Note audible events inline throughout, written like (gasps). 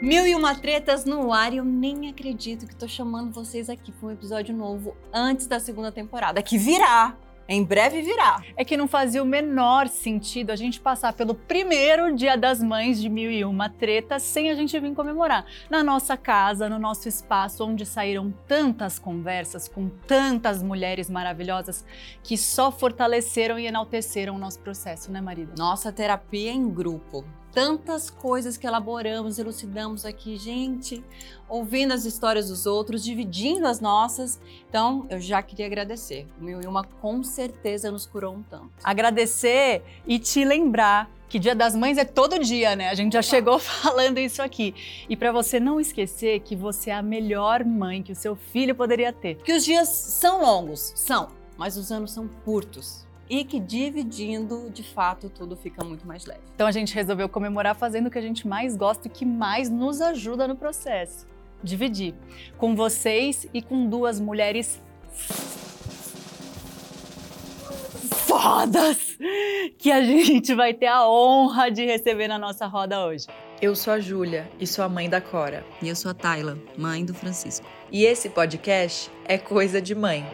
Mil e uma tretas no ar e eu nem acredito que tô chamando vocês aqui para um episódio novo antes da segunda temporada, que virá. Em breve virá. É que não fazia o menor sentido a gente passar pelo primeiro Dia das Mães de Mil e Uma Tretas sem a gente vir comemorar. Na nossa casa, no nosso espaço, onde saíram tantas conversas com tantas mulheres maravilhosas que só fortaleceram e enalteceram o nosso processo, né, marido? Nossa terapia em grupo tantas coisas que elaboramos, elucidamos aqui, gente, ouvindo as histórias dos outros, dividindo as nossas. Então, eu já queria agradecer. O Mil e Uma com certeza nos curou um tanto. Agradecer e te lembrar que Dia das Mães é todo dia, né? A gente já chegou (laughs) falando isso aqui. E para você não esquecer que você é a melhor mãe que o seu filho poderia ter. Que os dias são longos, são, mas os anos são curtos e que dividindo, de fato, tudo fica muito mais leve. Então a gente resolveu comemorar fazendo o que a gente mais gosta e que mais nos ajuda no processo. Dividir com vocês e com duas mulheres fodas que a (laughs) gente vai ter a honra de receber na nossa roda hoje. Eu sou a Júlia e sou a mãe da Cora. E eu sou a Tayla, mãe do Francisco. E esse podcast é Coisa de Mãe.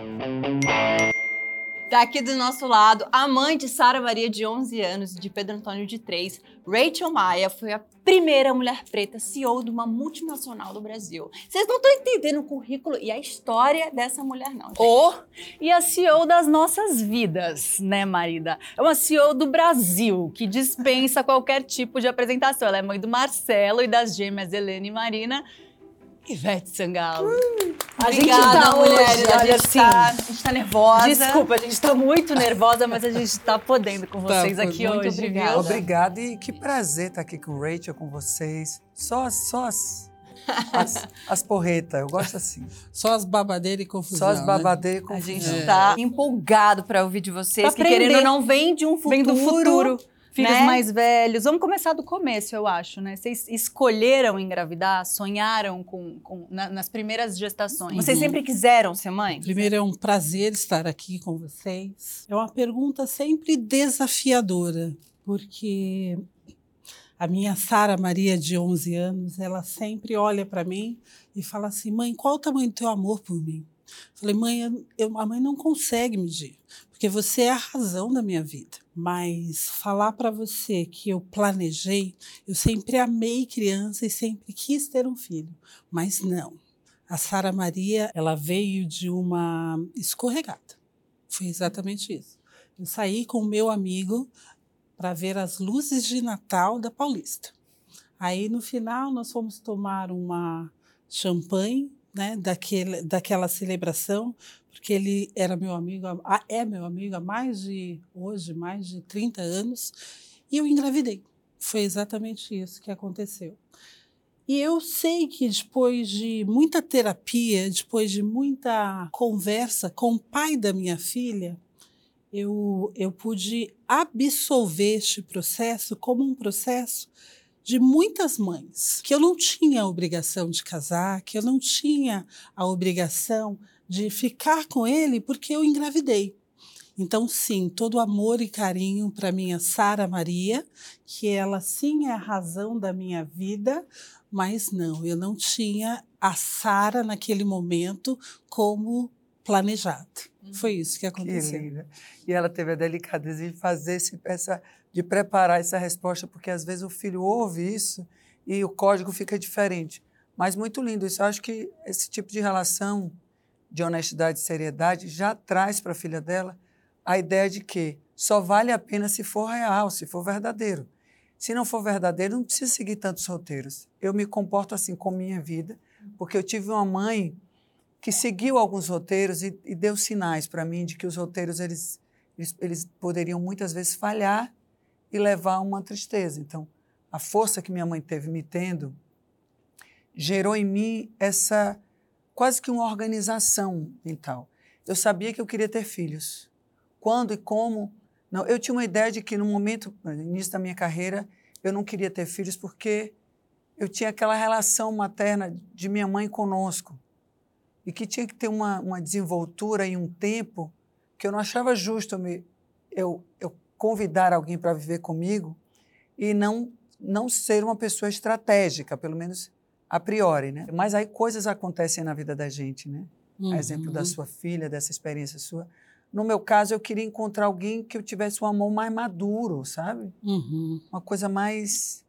Tá aqui do nosso lado a mãe de Sara Maria, de 11 anos, e de Pedro Antônio, de 3. Rachel Maia foi a primeira mulher preta CEO de uma multinacional do Brasil. Vocês não estão entendendo o currículo e a história dessa mulher, não. Gente. Oh, e a CEO das nossas vidas, né, marida? É uma CEO do Brasil, que dispensa (laughs) qualquer tipo de apresentação. Ela é mãe do Marcelo e das gêmeas Helena e Marina. Ivete Sangalo. Uh, a Obrigada, tá mulheres. a, gente assim, tá, a gente tá nervosa. Desculpa, a gente tá muito nervosa, mas a gente tá podendo com tá vocês tá, aqui muito hoje. Obrigada. Obrigado e que prazer estar aqui com Rachel, com vocês. Só, só as, (laughs) as, as porretas, eu gosto assim. Só as babadeiras e confusão. Só as né? babadeiras né? e confusão. A gente está é. empolgado para ouvir de vocês, que querendo não vem de um futuro. Vem do futuro filhos né? mais velhos. Vamos começar do começo, eu acho, né? Vocês escolheram engravidar, sonharam com, com na, nas primeiras gestações. Vocês sempre quiseram ser mãe? Primeiro é um prazer estar aqui com vocês. É uma pergunta sempre desafiadora, porque a minha Sara Maria de 11 anos, ela sempre olha para mim e fala assim: "Mãe, qual o tamanho do teu amor por mim?" Falei: "Mãe, eu, a mãe não consegue medir porque você é a razão da minha vida. Mas falar para você que eu planejei, eu sempre amei criança e sempre quis ter um filho, mas não. A Sara Maria, ela veio de uma escorregada. Foi exatamente isso. Eu saí com o meu amigo para ver as luzes de Natal da Paulista. Aí no final nós fomos tomar uma champanhe, né, daquele, daquela celebração, porque ele era meu amigo, é meu amigo há mais de, hoje, mais de 30 anos, e eu engravidei. Foi exatamente isso que aconteceu. E eu sei que depois de muita terapia, depois de muita conversa com o pai da minha filha, eu, eu pude absolver este processo como um processo de muitas mães, que eu não tinha a obrigação de casar, que eu não tinha a obrigação de ficar com ele porque eu engravidei. Então, sim, todo amor e carinho para minha Sara Maria, que ela sim é a razão da minha vida, mas não, eu não tinha a Sara naquele momento como planejado. Uhum. Foi isso que aconteceu. Que e ela teve a delicadeza de fazer esse, essa, de preparar essa resposta, porque às vezes o filho ouve isso e o código fica diferente. Mas muito lindo isso. Eu acho que esse tipo de relação de honestidade e seriedade já traz para a filha dela a ideia de que só vale a pena se for real, se for verdadeiro. Se não for verdadeiro, não precisa seguir tantos roteiros. Eu me comporto assim com minha vida, porque eu tive uma mãe que seguiu alguns roteiros e, e deu sinais para mim de que os roteiros eles, eles, eles poderiam muitas vezes falhar e levar uma tristeza. Então, a força que minha mãe teve me tendo gerou em mim essa quase que uma organização mental. Eu sabia que eu queria ter filhos. Quando e como? Não, eu tinha uma ideia de que no momento, no início da minha carreira, eu não queria ter filhos porque eu tinha aquela relação materna de minha mãe conosco e que tinha que ter uma, uma desenvoltura e um tempo que eu não achava justo eu, me, eu, eu convidar alguém para viver comigo e não não ser uma pessoa estratégica, pelo menos a priori, né? Mas aí coisas acontecem na vida da gente, né? A exemplo da Uhum. sua filha, dessa experiência sua. No meu caso, eu queria encontrar alguém que eu tivesse um amor mais maduro, sabe? Uhum. Uma coisa mais.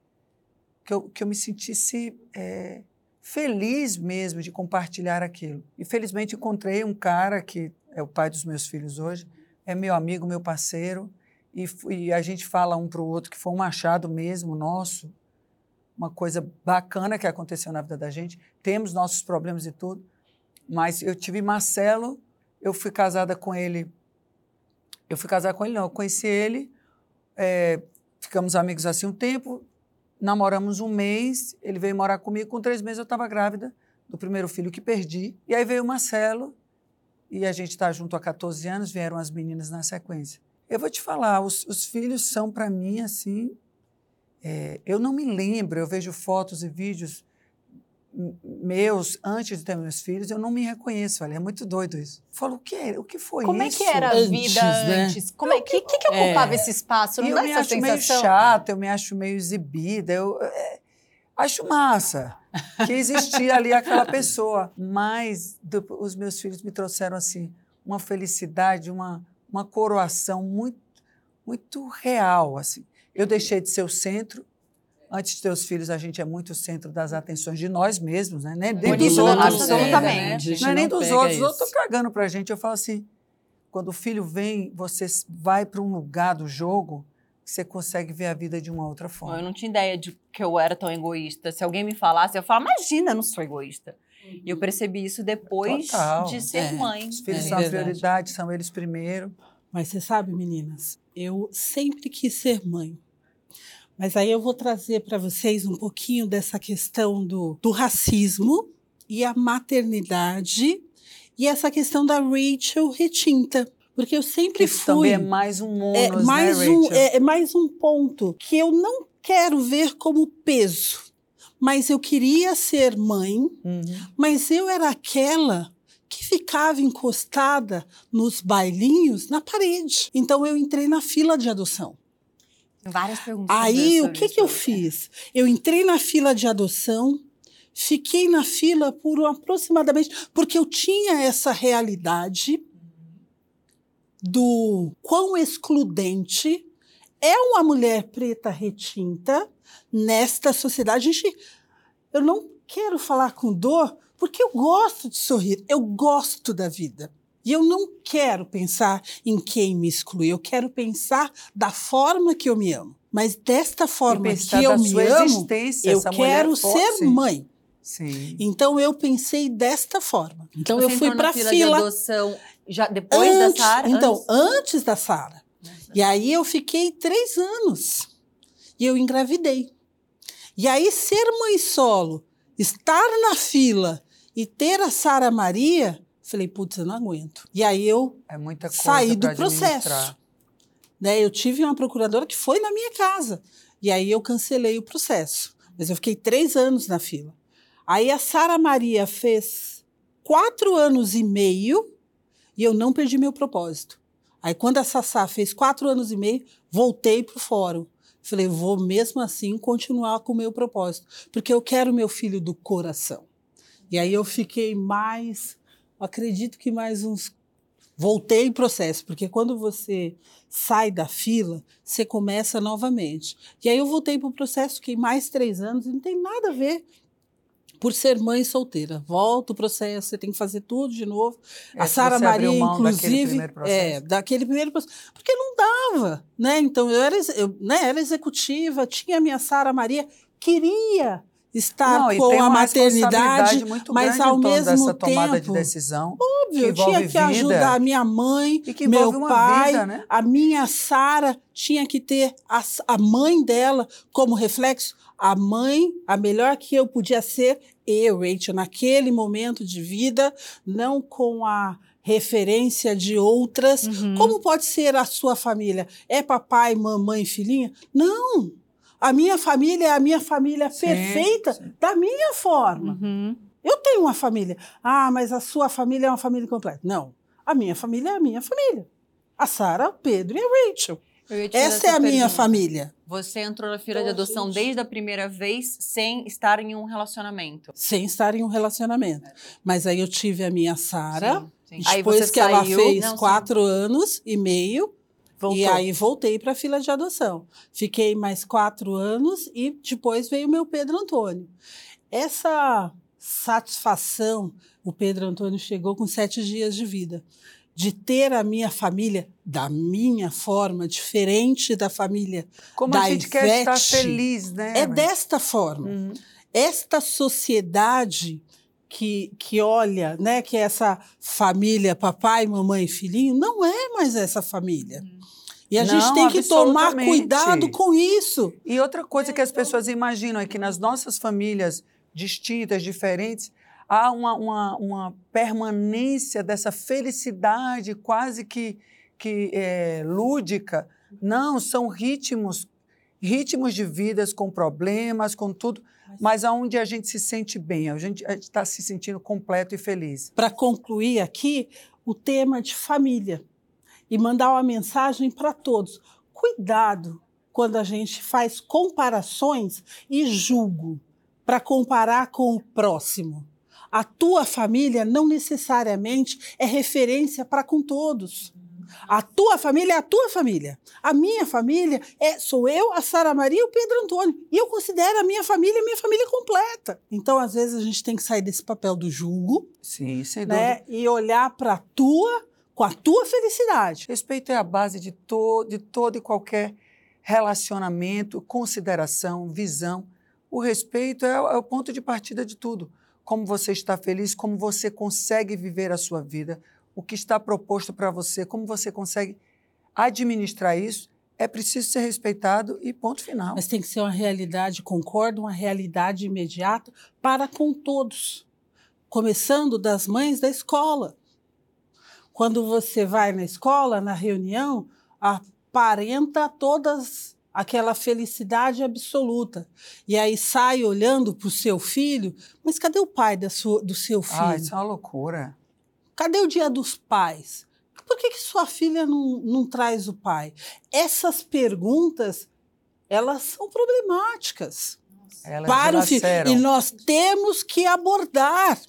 que eu, que eu me sentisse é, feliz mesmo de compartilhar aquilo. E felizmente encontrei um cara que é o pai dos meus filhos hoje, é meu amigo, meu parceiro, e, e a gente fala um para o outro que foi um machado mesmo nosso, uma coisa bacana que aconteceu na vida da gente. Temos nossos problemas e tudo, mas eu tive Marcelo, eu fui casada com ele. Eu fui casada com ele, não, eu conheci ele, é, ficamos amigos assim um tempo, namoramos um mês, ele veio morar comigo, com três meses eu estava grávida do primeiro filho que perdi. E aí veio o Marcelo, e a gente está junto há 14 anos, vieram as meninas na sequência. Eu vou te falar, os, os filhos são para mim assim. é, eu não me lembro, eu vejo fotos e vídeos meus antes de ter meus filhos, eu não me reconheço. Olha, é muito doido isso. Eu falo, o que, é? o que foi Como isso? é que era a Antes, vida né? antes? Como é que, que, que ocupava esse espaço? Não eu dá me essa acho meio sensação? chata, eu me acho meio exibida. Eu é, acho massa que existia ali aquela (laughs) pessoa. Mas do- os meus filhos me trouxeram assim uma felicidade, uma, uma coroação muito, muito real. Assim. Eu deixei de ser o centro. Antes de ter os filhos, a gente é muito o centro das atenções de nós mesmos, né? Nem, nem dos outros. absolutamente. né? A Não é nem dos outros. Os outros estão cagando pra gente. Eu falo assim, quando o filho vem, você vai para um lugar do jogo, você consegue ver a vida de uma outra Eu forma. não tinha ideia de que eu era tão egoísta. Se alguém me falasse, eu falava, imagina, eu não sou egoísta. E eu percebi isso depois Total. de ser É. mãe. Os filhos É são a verdade. prioridade, são eles primeiro. Mas você sabe, meninas, eu sempre quis ser mãe. Mas aí eu vou trazer para vocês um pouquinho dessa questão do, do racismo e a maternidade e essa questão da Rachel retinta. Porque eu sempre Isso fui. também é mais um É ônus, mais, né, um, é, é mais um ponto que eu não quero ver como peso. Mas eu queria ser mãe, Uhum. mas eu era aquela que ficava encostada nos bailinhos na parede. Então eu entrei na fila de adoção. Várias perguntas. Aí o que, que eu fiz? Eu entrei na fila de adoção, fiquei na fila por aproximadamente. Porque eu tinha essa realidade do quão excludente é uma mulher preta retinta nesta sociedade. Gente, eu não quero falar com dor, porque eu gosto de sorrir, eu gosto da vida. E eu não quero pensar em quem me exclui, eu quero pensar da forma que eu me amo. Mas desta forma que eu me amo, eu quero ser mãe. Sim. Então eu pensei desta forma. Então Você eu fui para fila, fila, de adoção já depois antes, da Sara? Então, Antes? antes da Sara. E aí eu fiquei três anos. E eu engravidei. E aí, ser mãe solo, estar na fila e ter a Sara Maria, falei, putz, eu não aguento. E aí eu É saí do processo. né, eu tive uma procuradora que foi na minha casa. E aí eu cancelei o processo. Mas eu fiquei três anos na fila. Aí a Sara Maria fez quatro anos e meio e eu não perdi meu propósito. Aí quando a Sassá fez quatro anos e meio, voltei para o fórum. Falei, vou mesmo assim continuar com o meu propósito, porque eu quero meu filho do coração. E aí eu fiquei mais, acredito que mais uns voltei em processo, porque quando você sai da fila, você começa novamente. E aí eu voltei para o processo, fiquei mais três anos, não tem nada a ver por ser mãe solteira. Volta o processo, você tem que fazer tudo de novo. É, a Sara Maria, daquele inclusive, processo. é, daquele primeiro processo, porque não dava, né? Então eu era, eu, né, era executiva, tinha a minha Sara Maria, queria estar Não, com a maternidade, mas ao mesmo tomada de tempo, decisão óbvio, eu tinha que vida. ajudar a minha mãe, e que meu pai, vida, né? a minha Sara tinha que ter a, a mãe dela como reflexo. A mãe, a melhor que eu podia ser, eu, Rachel, naquele momento de vida, não com a referência de outras. Uhum. Como pode ser a sua família? É papai, mamãe, filhinha? Não! A minha família é a minha família Sim, perfeita sim. da minha forma. Uhum. Eu tenho uma família. Ah, mas a sua família é uma família completa. Não. A minha família é a minha família. A Sara, o Pedro e a Rachel. Essa é a minha pergunta. família. Você entrou na fila Então, de adoção gente- desde a primeira vez sem estar em um relacionamento. Sem estar em um relacionamento. Mas aí eu tive a minha Sara. Sim, sim. Aí Depois você que ela saiu- fez Não, sim. quatro anos e meio, Voltou. E aí voltei para a fila de adoção. Fiquei mais quatro anos e depois veio o meu Pedro Antônio. Essa satisfação, o Pedro Antônio chegou com sete dias de vida. De ter a minha família da minha forma, diferente da família. Como da a gente quer estar Ivete, feliz, né? É desta forma Uhum. esta sociedade que, que olha, né, que é essa família, papai, mamãe e filhinho, não é mais essa família. E a gente Não, tem que tomar cuidado com isso. E outra coisa que as pessoas imaginam é que nas nossas famílias distintas, diferentes, há uma, uma, uma permanência dessa felicidade quase que, que é, lúdica. Não, são ritmos, ritmos de vidas com problemas, com tudo, mas aonde a gente se sente bem, a gente está se sentindo completo e feliz. Para concluir aqui, o tema de família e mandar uma mensagem para todos. Cuidado quando a gente faz comparações e julgo para comparar com o próximo. A tua família não necessariamente é referência para com todos. A tua família é a tua família. A minha família é sou eu, a Sara Maria e o Pedro Antônio. E eu considero a minha família a minha família completa. Então, às vezes, a gente tem que sair desse papel do julgo Sim, sem dúvida. né? E olhar para a tua, com a tua felicidade. Respeito é a base de, to de todo e qualquer relacionamento, consideração, visão. O respeito é, é o ponto de partida de tudo. Como você está feliz, como você consegue viver a sua vida, o que está proposto para você, como você consegue administrar isso, é preciso ser respeitado e ponto final. Mas tem que ser uma realidade, concordo, uma realidade imediata para com todos. Começando das mães da escola. Quando você vai na escola, na reunião, aparenta todas aquela felicidade absoluta. E aí sai olhando para o seu filho, mas cadê o pai da sua, do seu filho? Ah, isso é uma loucura. Cadê o dia dos pais? Por que, que sua filha não, não traz o pai? Essas perguntas, elas são problemáticas Elas para o filho. E nós temos que abordar.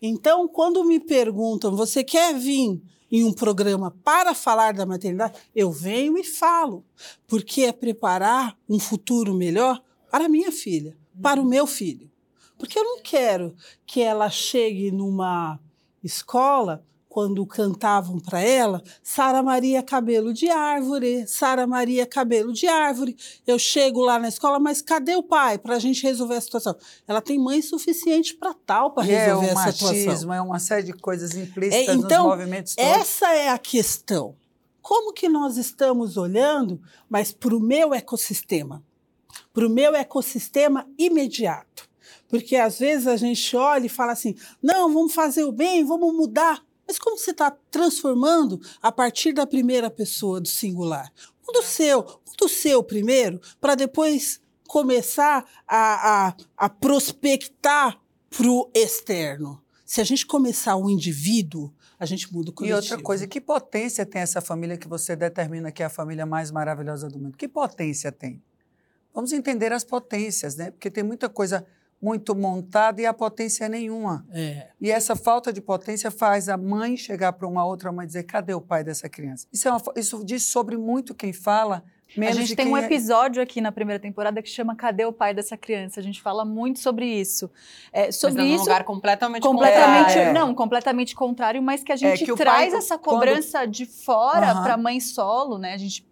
Então, quando me perguntam, você quer vir em um programa para falar da maternidade? Eu venho e falo, porque é preparar um futuro melhor para a minha filha, para o meu filho. Porque eu não quero que ela chegue numa escola quando cantavam para ela, Sara Maria cabelo de árvore, Sara Maria cabelo de árvore. Eu chego lá na escola, mas cadê o pai para a gente resolver a situação? Ela tem mãe suficiente para tal, para é resolver o essa situação. machismo, é uma série de coisas implícitas É, então, nos movimentos todos. Essa é a questão. Como que nós estamos olhando, mas para o meu ecossistema? Para o meu ecossistema imediato. Porque às vezes a gente olha e fala assim: não, vamos fazer o bem, vamos mudar. Mas como você está transformando a partir da primeira pessoa do singular? Muda o seu, muda o seu primeiro, para depois começar a, a, a prospectar para o externo. Se a gente começar o indivíduo, a gente muda o E coletivo. outra coisa, que potência tem essa família que você determina que é a família mais maravilhosa do mundo? Que potência tem? Vamos entender as potências, né? Porque tem muita coisa muito montada e a potência é nenhuma. É. E essa falta de potência faz a mãe chegar para uma outra mãe e dizer: cadê o pai dessa criança? Isso, é uma isso diz sobre muito quem fala, menos a gente tem um é- episódio aqui na primeira temporada que chama Cadê o pai dessa criança? A gente fala muito sobre isso. É, sobre Mas isso, lugar completamente completamente, contrário. É. não, completamente contrário, mas que a gente que o traz pai, essa quando- cobrança de fora Aham. para mãe solo, né? A gente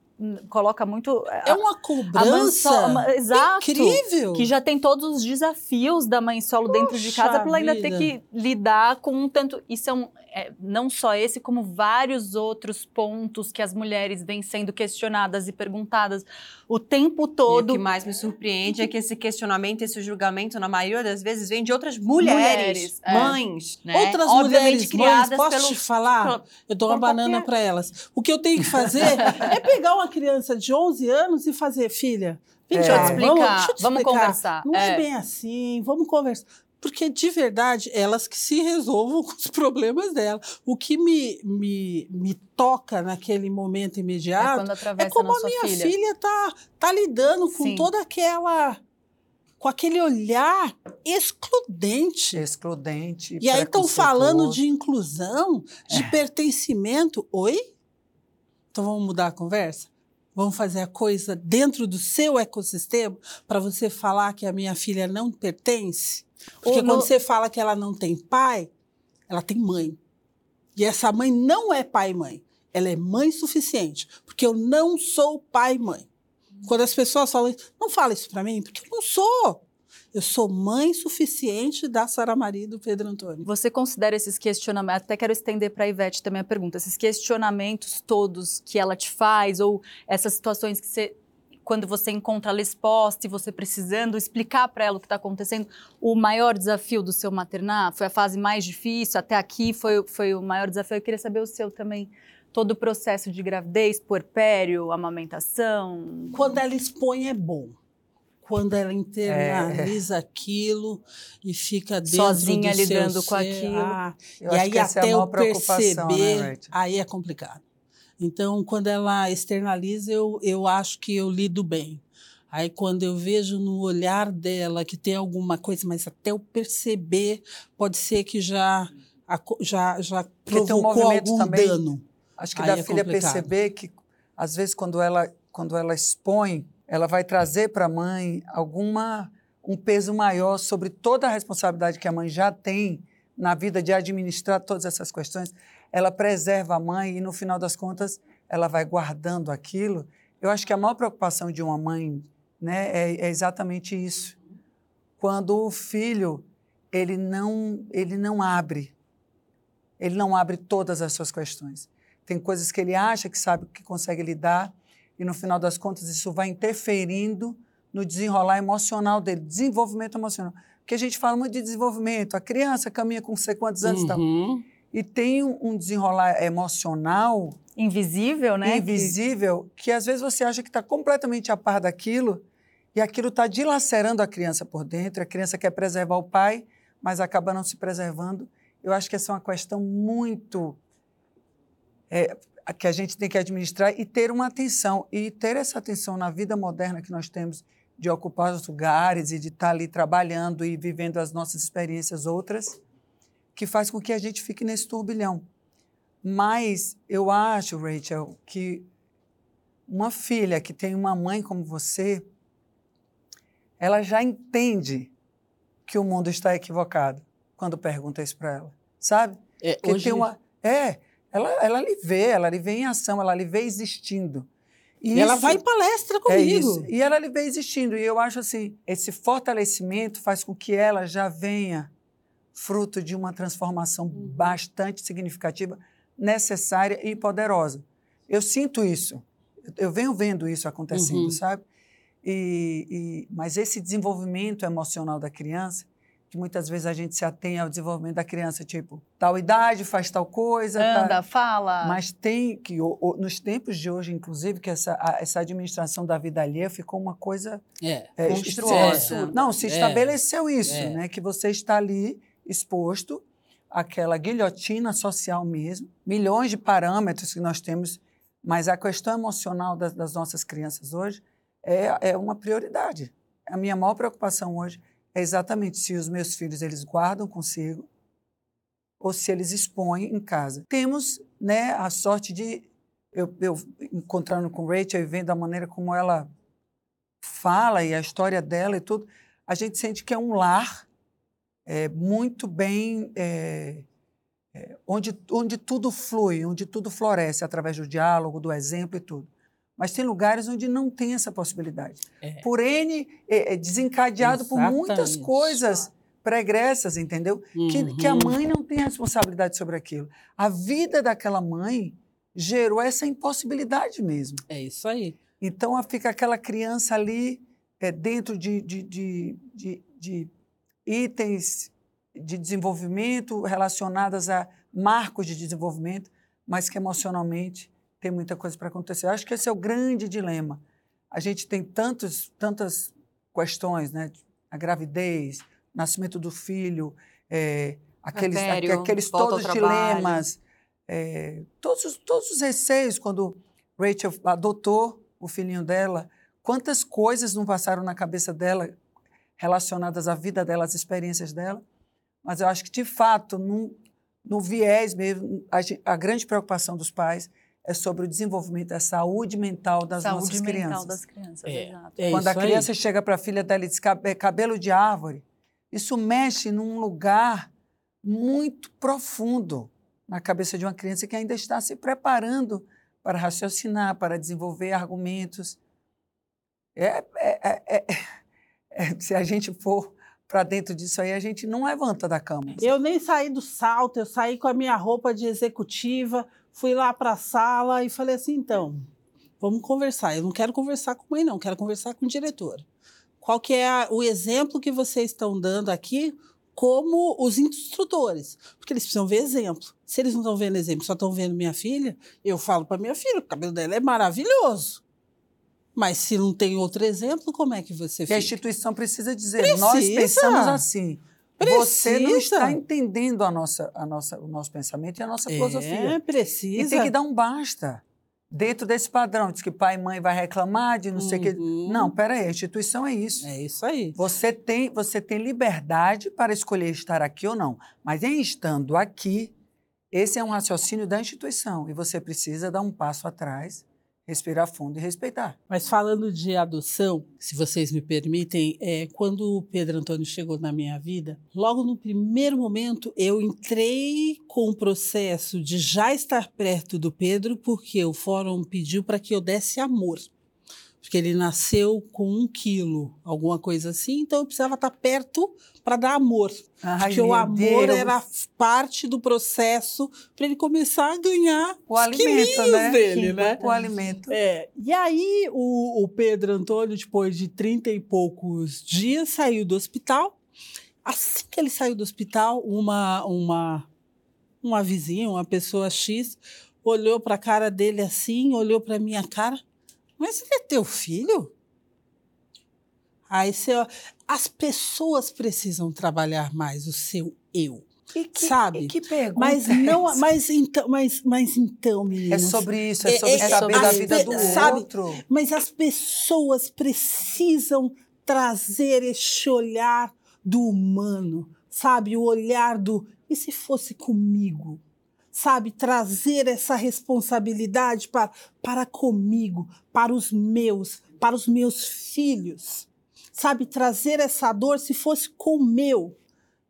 coloca muito É uma a cobrança solo, ma- exato. incrível. Que já tem todos os desafios da mãe solo dentro de casa para ela ainda vida. ter que lidar com um tanto. Isso é, um, é não só esse, como vários outros pontos que as mulheres vêm sendo questionadas e perguntadas o tempo E o todo. que mais me surpreende é que esse questionamento, esse julgamento, na maioria das vezes, vem de outras mulheres, Mulheres, é. mães, né? Outras Obviamente mulheres, mães, criadas posso pelo te falar? Eu dou uma banana para elas. O que eu tenho que fazer (laughs) é pegar uma criança de 11 anos e fazer, filha, vem É. Deixa eu te explicar, deixa eu te vamos explicar. conversar. Não é. É. bem assim, vamos conversar. Porque, de verdade, elas que se resolvam com os problemas dela. O que me, me, me toca naquele momento É imediato quando é, atravessa como a sua minha filha. filha tá, tá lidando com Sim. toda aquela. com aquele olhar excludente. Excludente. E aí estão falando de inclusão, de É. pertencimento. Oi? Então vamos mudar a conversa? Vamos fazer a coisa dentro do seu ecossistema para você falar que a minha filha não pertence? Porque quando você fala que ela não tem pai, ela tem mãe. E essa mãe não é pai e mãe. Ela é mãe suficiente. Porque eu não sou pai e mãe. Quando as pessoas falam isso, não fala isso para mim, porque eu não sou. Eu sou mãe suficiente da Sara Maria e do Pedro Antônio. Você considera esses questionamentos, até quero estender para a Ivete também a pergunta, esses questionamentos todos que ela te faz, ou essas situações que você, quando você encontra ela exposta e você precisando explicar para ela o que está acontecendo, o maior desafio do seu maternar? Foi a fase mais difícil? Até aqui foi, foi o maior desafio? Eu queria saber o seu também. Todo o processo de gravidez, puerpério, amamentação. Quando ela expõe é bom. Quando ela internaliza aquilo e fica dentro Sozinha do seu lidando com ser, aquilo. ah, Eu e acho aí que essa é a até maior eu preocupação, perceber, né, aí é complicado. Então, quando ela externaliza, eu, eu acho que eu lido bem. Aí, quando eu vejo no olhar dela que tem alguma coisa, mas até eu perceber, pode ser que já, já, já um provocou movimento algum também dano. Acho que Aí da é filha complicado. perceber que, às vezes, quando ela, quando ela expõe, ela vai trazer para a mãe alguma um peso maior sobre toda a responsabilidade que a mãe já tem na vida de administrar todas essas questões. Ela preserva a mãe e, no final das contas, ela vai guardando aquilo. Eu acho que a maior preocupação de uma mãe né, é, é exatamente isso. Quando o filho ele não, ele não abre, ele não abre todas as suas questões. Tem coisas que ele acha que sabe que consegue lidar e no final das contas isso vai interferindo no desenrolar emocional dele, desenvolvimento emocional. Porque a gente fala muito de desenvolvimento, a criança caminha com sei quantos anos tal. E tem um desenrolar emocional Invisível, né? invisível que às vezes você acha que está completamente a par daquilo e aquilo está dilacerando a criança por dentro. A criança quer preservar o pai, mas acaba não se preservando. Eu acho que essa é uma questão muito é, que a gente tem que administrar e ter uma atenção. E ter essa atenção na vida moderna que nós temos de ocupar os lugares e de estar ali trabalhando e vivendo as nossas experiências outras, que faz com que a gente fique nesse turbilhão. Mas eu acho, Rachel, que uma filha que tem uma mãe como você, ela já entende que o mundo está equivocado quando pergunta isso para ela, sabe? É, Porque hoje, tem uma, é, ela, ela lhe vê, ela lhe vê em ação, ela lhe vê existindo. E ela isso- vai em palestra é comigo. isso. E ela lhe vê existindo. E eu acho assim, esse fortalecimento faz com que ela já venha fruto de uma transformação Uhum. bastante significativa, necessária e poderosa. Eu sinto isso. Eu venho vendo isso acontecendo, Uhum. sabe? E, e- mas esse desenvolvimento emocional da criança, que muitas vezes a gente se atém ao desenvolvimento da criança, tipo, tal idade faz tal coisa, tá- Anda, fala. mas tem que, o- o- nos tempos de hoje, inclusive, que essa, a- essa administração da vida alheia ficou uma coisa. É. é, Monstruosa. é, não, se É. estabeleceu isso, É. né? Que você está ali exposto àquela guilhotina social mesmo, milhões de parâmetros que nós temos, mas a questão emocional das, das nossas crianças hoje é, é uma prioridade. A minha maior preocupação hoje é exatamente se os meus filhos eles guardam consigo ou se eles expõem em casa. Temos né, a sorte de, eu, eu encontrando com Rachel e vendo a maneira como ela fala e a história dela e tudo, a gente sente que é um lar é, muito bem. é, é, onde, onde tudo flui, onde tudo floresce através do diálogo, do exemplo e tudo. Mas tem lugares onde não tem essa possibilidade. É. Por N, é, é desencadeado por muitas Exatamente. coisas pregressas, entendeu? que, que a Uhum. mãe não tem responsabilidade sobre aquilo. A vida daquela mãe gerou essa impossibilidade mesmo. É isso aí. Então fica aquela criança ali é, dentro de, de, de, de, de itens de desenvolvimento relacionadas a marcos de desenvolvimento, mas que emocionalmente tem muita coisa para acontecer. Acho que esse é o grande dilema. A gente tem tantos, tantas questões, né? A gravidez, nascimento do filho, é, aqueles, aque- aqueles todos dilemas, é, todos, os- todos os receios quando Rachel adotou o filhinho dela, quantas coisas não passaram na cabeça dela relacionadas à vida dela, às experiências dela. Mas eu acho que, de fato, no, no viés mesmo, a, a grande preocupação dos pais é sobre o desenvolvimento da saúde mental das Saúde nossas mental crianças. das crianças, É. exato. É Quando a isso aí. criança chega para a filha dela e diz "Cabe- cabelo de árvore, isso mexe num lugar muito profundo na cabeça de uma criança que ainda está se preparando para raciocinar, para desenvolver argumentos. É, é- é- é- é- (laughs) se a gente for para dentro disso aí, a gente não levanta da cama. Eu nem saí do salto, eu saí com a minha roupa de executiva, fui lá para a sala e falei assim: então, vamos conversar. Eu não quero conversar com mãe, não, quero conversar com o diretor. Qual que é o exemplo que vocês estão dando aqui como os instrutores? Porque eles precisam ver exemplo. Se eles não estão vendo exemplo, só estão vendo minha filha, eu falo para minha filha: o cabelo dela é maravilhoso. Mas se não tem outro exemplo, como é que você E a fica? instituição precisa dizer, nós Precisa. pensamos assim. Você não Precisa. está entendendo a nossa, a nossa, o nosso pensamento e a nossa filosofia. É, precisa. E tem que dar um basta. Dentro desse padrão, diz que pai e mãe vai reclamar de não sei o quê. Uhum. Não, peraí, a instituição é isso. É isso aí. Você tem, você tem liberdade para escolher estar aqui ou não. Mas em estando aqui, esse é um raciocínio da instituição. E você precisa dar um passo atrás, respirar fundo e respeitar. Mas falando de adoção, se vocês me permitem, é, quando o Pedro Antônio chegou na minha vida, logo no primeiro momento eu entrei com o processo de já estar perto do Pedro, porque o fórum pediu para que eu desse amor. Porque ele nasceu com um quilo, alguma coisa assim, então eu precisava estar perto para dar amor. Ai, porque o amor Deus. era parte do processo para ele começar a ganhar o alimento, né? dele, né? O alimento. É, e aí o, o Pedro Antônio, depois de trinta e poucos dias, saiu do hospital. Assim que ele saiu do hospital, uma, uma, uma vizinha, uma pessoa X, olhou para a cara dele assim, olhou para minha cara. Mas ele é teu filho? Aí você, as pessoas precisam trabalhar mais o seu eu, E que, sabe? e que pergunta Mas é não, essa? mas então, mas, mas então, É meninas. sobre isso, é É- sobre é saber sobre da vida do Sabe? outro. Mas as pessoas precisam trazer este olhar do humano, sabe? O olhar do e se fosse comigo? Sabe? Trazer essa responsabilidade para, para comigo, para os meus, para os meus filhos. Sabe? Trazer essa dor se fosse com o meu.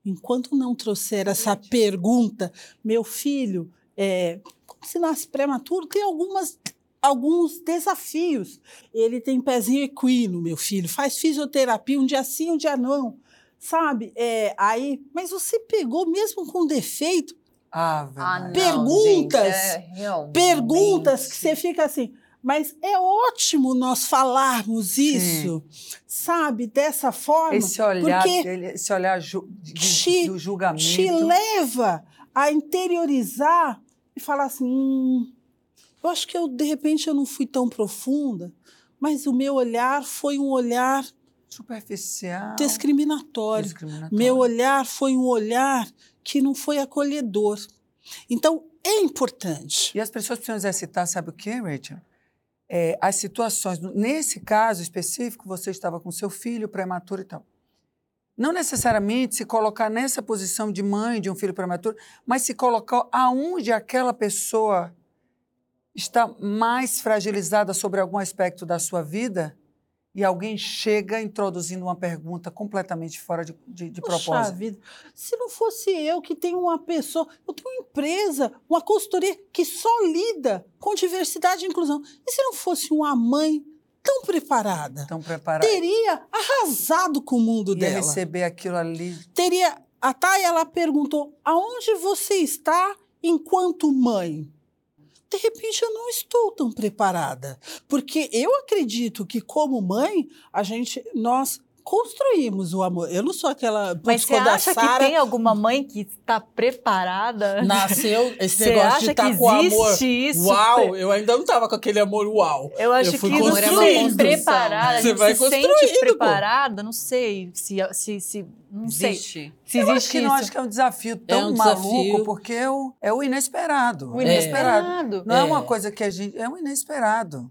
Enquanto não trouxer essa pergunta, meu filho, é, como se nasce prematuro, tem algumas alguns desafios. Ele tem pezinho equino, meu filho, faz fisioterapia um dia sim, um dia não. Sabe? É, aí, mas você pegou mesmo com defeito, Ah, Ah, não, Perguntas. gente, é perguntas que você fica assim. Mas é ótimo nós falarmos isso, sabe? Dessa forma. Esse olhar, porque dele, esse olhar ju- de- te- do julgamento. te leva a interiorizar e falar assim: hum, eu acho que eu, de repente, eu não fui tão profunda, mas o meu olhar foi um olhar superficial. discriminatório. discriminatório. Meu olhar foi um olhar que não foi acolhedor. Então, é importante. E as pessoas precisam exercitar, sabe o que, Rachel? É, as situações. Nesse caso específico, você estava com seu filho prematuro e tal. Não necessariamente se colocar nessa posição de mãe de um filho prematuro, mas se colocar aonde aquela pessoa está mais fragilizada sobre algum aspecto da sua vida e alguém chega introduzindo uma pergunta completamente fora de, de, de Poxa propósito. vida, se não fosse eu que tenho uma pessoa, eu tenho uma empresa, uma consultoria que só lida com diversidade e inclusão. E se não fosse uma mãe tão preparada? Estão preparados. Teria arrasado com o mundo Ia dela. receber aquilo ali Teria. A Thay, ela perguntou: aonde você está enquanto mãe? De repente eu não estou tão preparada, porque eu acredito que como mãe a gente nós construímos o amor. Eu não sou aquela. Mas você acha Sara que tem alguma mãe que está preparada? Nasceu esse Você negócio de estar que com amor. isso? Uau, eu ainda não tava com aquele amor uau. Eu acho Eu fui que não construindo. sei, preparada, a Você gente vai se sente construindo, preparada, não sei se, se, se não sei Existe. se Eu acho que não acho que é um desafio tão um maluco, desafio. porque é o, é o inesperado. O inesperado. Não é. É. uma coisa que a gente. É um inesperado.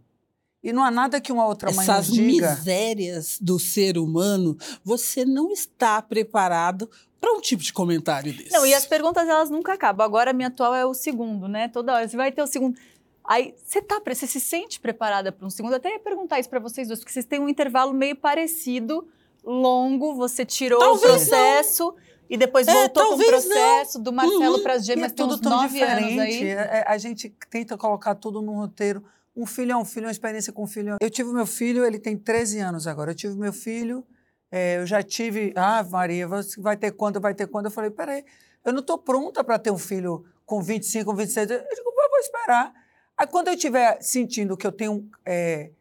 E não há nada que uma outra mãe Essas diga. misérias do ser humano, você não está preparado para um tipo de comentário desse. Não, e as perguntas elas nunca acabam. Agora a minha atual é o segundo, né? Toda hora você vai ter o segundo. Aí você tá, você se sente preparada para um segundo? Eu até ia perguntar isso para vocês dois, porque vocês têm um intervalo meio parecido, longo, você tirou Talvez o processo e depois É, voltou com o processo do Marcelo Uhum. para as E gêmeas, é tem tudo uns tão nove anos diferente. aí. É- é- a gente tenta colocar tudo num roteiro. Um filho é um filho, uma experiência com um filho. Eu tive meu filho, ele tem 13 anos agora. Eu tive meu filho, é, eu já tive. Ah, Maria, você vai ter quando? Vai ter quando? Eu falei, peraí, eu não estou pronta para ter um filho com 25, 26. Eu digo, eu vou esperar. Aí quando eu estiver sentindo que eu tenho é,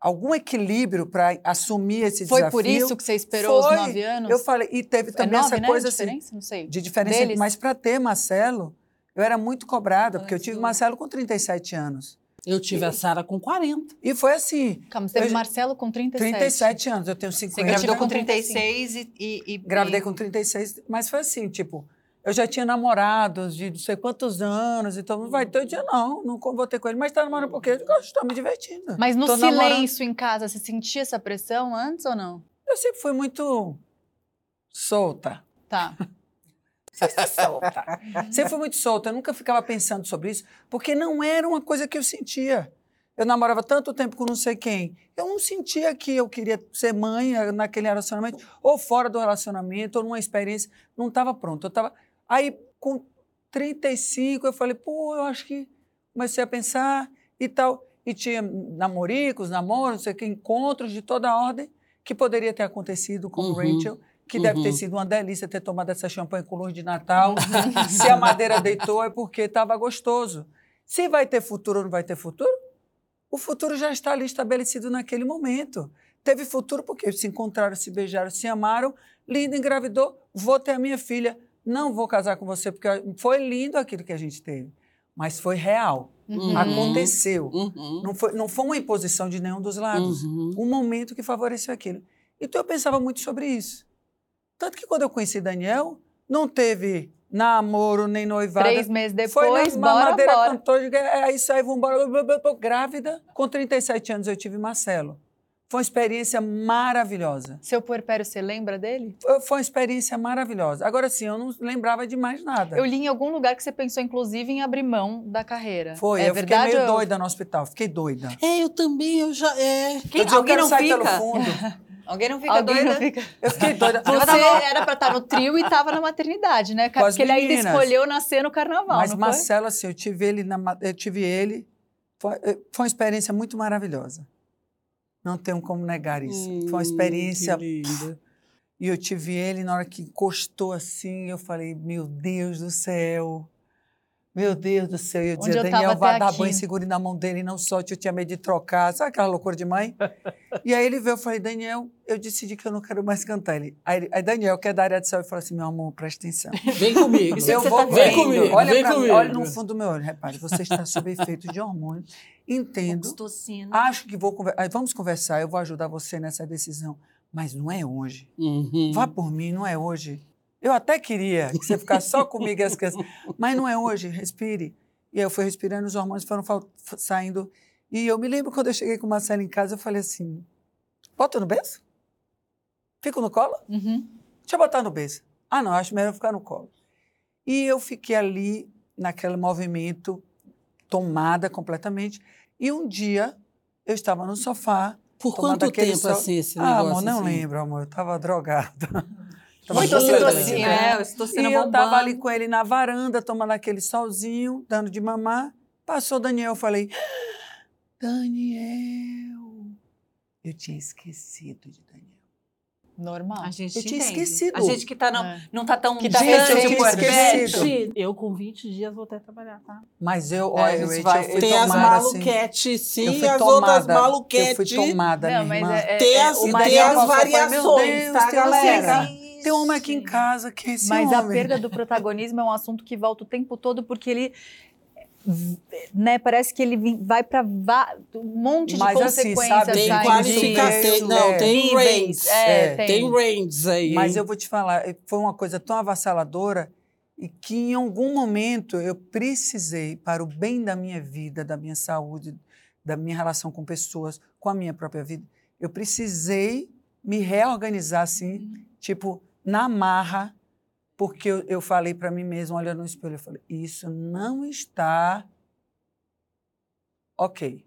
algum equilíbrio para assumir esse Foi desafio. por isso que você esperou Foi. os nove anos? Eu falei, e teve é também nove, essa né? coisa a assim diferença? Não sei. de diferença. Deles. Mas para ter Marcelo, eu era muito cobrada, porque eu tive. Marcelo com 37 anos. Eu tive a Sara com 40. E foi assim, Calma, você teve Eu- Marcelo com 37. 37 anos, eu tenho Você 50. engravidou com com 36 e... e, e Engravidei e- com 36, mas foi assim, tipo, eu já tinha namorados de não sei quantos anos, então não vai eu dizia, não, não vou ter com ele, mas tá namorando por quê? Eu digo, "Eu estou me divertindo. Mas no Tô namorando- silêncio em casa, você sentia essa pressão antes ou não? Eu sempre fui muito solta. Tá. (laughs) solta. Sempre fui muito solta, eu nunca ficava pensando sobre isso, porque não era uma coisa que eu sentia. Eu namorava tanto tempo com não sei quem. Eu não sentia que eu queria ser mãe eh, naquele relacionamento, ou fora do relacionamento, ou numa experiência. Não estava pronto. Eu tava... Aí, com 35, eu falei, pô, eu acho que comecei a pensar e tal. E tinha namoricos, namoros, não sei o que, encontros de toda a ordem que poderia ter acontecido com o Uhum. Rachel, que deve ter Uhum. sido uma delícia ter tomado essa champanhe com luz de Natal. (laughs) Se a madeira deitou é porque estava gostoso. Se vai ter futuro ou não vai ter futuro, o futuro já está ali estabelecido naquele momento. Teve futuro porque se encontraram, se beijaram, se amaram. Linda engravidou, vou ter a minha filha. Não vou casar com você porque foi lindo aquilo que a gente teve, mas foi real. Uhum. Aconteceu. Uhum. Não foi, não foi uma imposição de nenhum dos lados. Uhum. Um momento que favoreceu aquilo. Então eu pensava muito sobre isso. Tanto que quando eu conheci Daniel, não teve namoro nem noivado. Três meses Foi depois, na bora, mamadeira bora. cantor, é isso aí, vamos embora. Grávida, com 37 anos eu tive Marcelo. Foi uma experiência maravilhosa. Seu puerpério, você lembra dele? Foi foi uma experiência maravilhosa. Agora sim, eu não lembrava de mais nada. Eu li em algum lugar que você pensou, inclusive, em abrir mão da carreira. Foi, é eu verdade fiquei meio ou- doida no hospital, fiquei doida. É, eu também, eu já. É. Quem- eu disse, eu quero não sair fica? pelo fundo. (laughs) Alguém não fica Alguém doida? não fica... Eu fiquei (laughs) doida. Você era pra estar no trio e estava na maternidade, né? Porque ele ainda escolheu nascer no carnaval, Mas não Marcelo, assim, eu tive ele, na, eu tive ele, foi, eh, foi uma experiência muito maravilhosa. Não tenho como negar isso. foi uma Hum, experiência. que lindo. E eu tive ele, na hora que encostou assim, eu falei, meu Deus do céu. Meu Deus do céu. Eu dizia, eu Daniel, vá dar aqui. banho, segure na mão dele, não solte, eu tinha medo de trocar. Sabe aquela loucura de mãe? (laughs) e aí ele veio, eu falei, Daniel, eu decidi que eu não quero mais cantar. Ele, aí, aí Daniel, que é da área de saúde, falou assim, meu amor, presta atenção. (laughs) Vem comigo. Eu vou tá Vem comigo, Olha, vem mim, comigo. olha no fundo do meu olho. Repare, você está sob efeito de hormônio. Entendo. Oxitocina. Acho que vou conversar. Vamos conversar, eu vou ajudar você nessa decisão. Mas não é hoje. Uhum. Vá por mim, não é hoje. Eu até queria que você ficasse só comigo e as crianças. Mas não é hoje, respire. E eu fui respirando, os hormônios foram saindo. E eu me lembro quando eu cheguei com o Marcelo em casa, eu falei assim: bota no berço? Fico no colo? Uhum. Deixa eu botar no berço. Ah, não, acho melhor ficar no colo. E eu fiquei ali, naquele movimento, tomada completamente. E um dia, eu estava no sofá. Por quanto tempo sol- assim esse Ah, negócio? amor, não assim? lembro, amor. Eu estava drogada. (laughs) Tava Muito ocitocina, drogada. É, oxitocina E eu estava bombando. ali com ele na varanda, tomando aquele solzinho, dando de mamar. Passou Daniel, eu falei, (gasps) Daniel. Eu tinha esquecido de Daniel. Normal. A gente Eu tinha entende. esquecido. A gente que tá não, É. não tá tão Que tá eu distante tinha por esquecido. eu com 20 dias vou até trabalhar, tá? Mas eu, É, olha, vai- eu fui Tem as tomada, assim. maluquetes, Eu sim, fui as tomada, outras Eu fui maluquetes. tomada, Não, minha mas irmã. é, é, Tem é, as, tem as variações, Deus, tá, tem galera? aqui. Tem um homem aqui em casa que é esse Mas a homem. perda do protagonismo é um assunto que volta o tempo todo porque ele né, parece que ele vai para um monte de Mas assim, consequências sabe, Tem qualificação, de- tem, não, é, tem níveis, ranges. é, É, tem. Tem ranges aí. Mas eu vou te falar, foi uma coisa tão avassaladora e que em algum momento eu precisei, para o bem da minha vida, da minha saúde, da minha relação com pessoas, com a minha própria vida, eu precisei me reorganizar assim, tipo, na marra, porque eu, eu falei para mim mesma, olhando no espelho, eu falei, isso não está ok.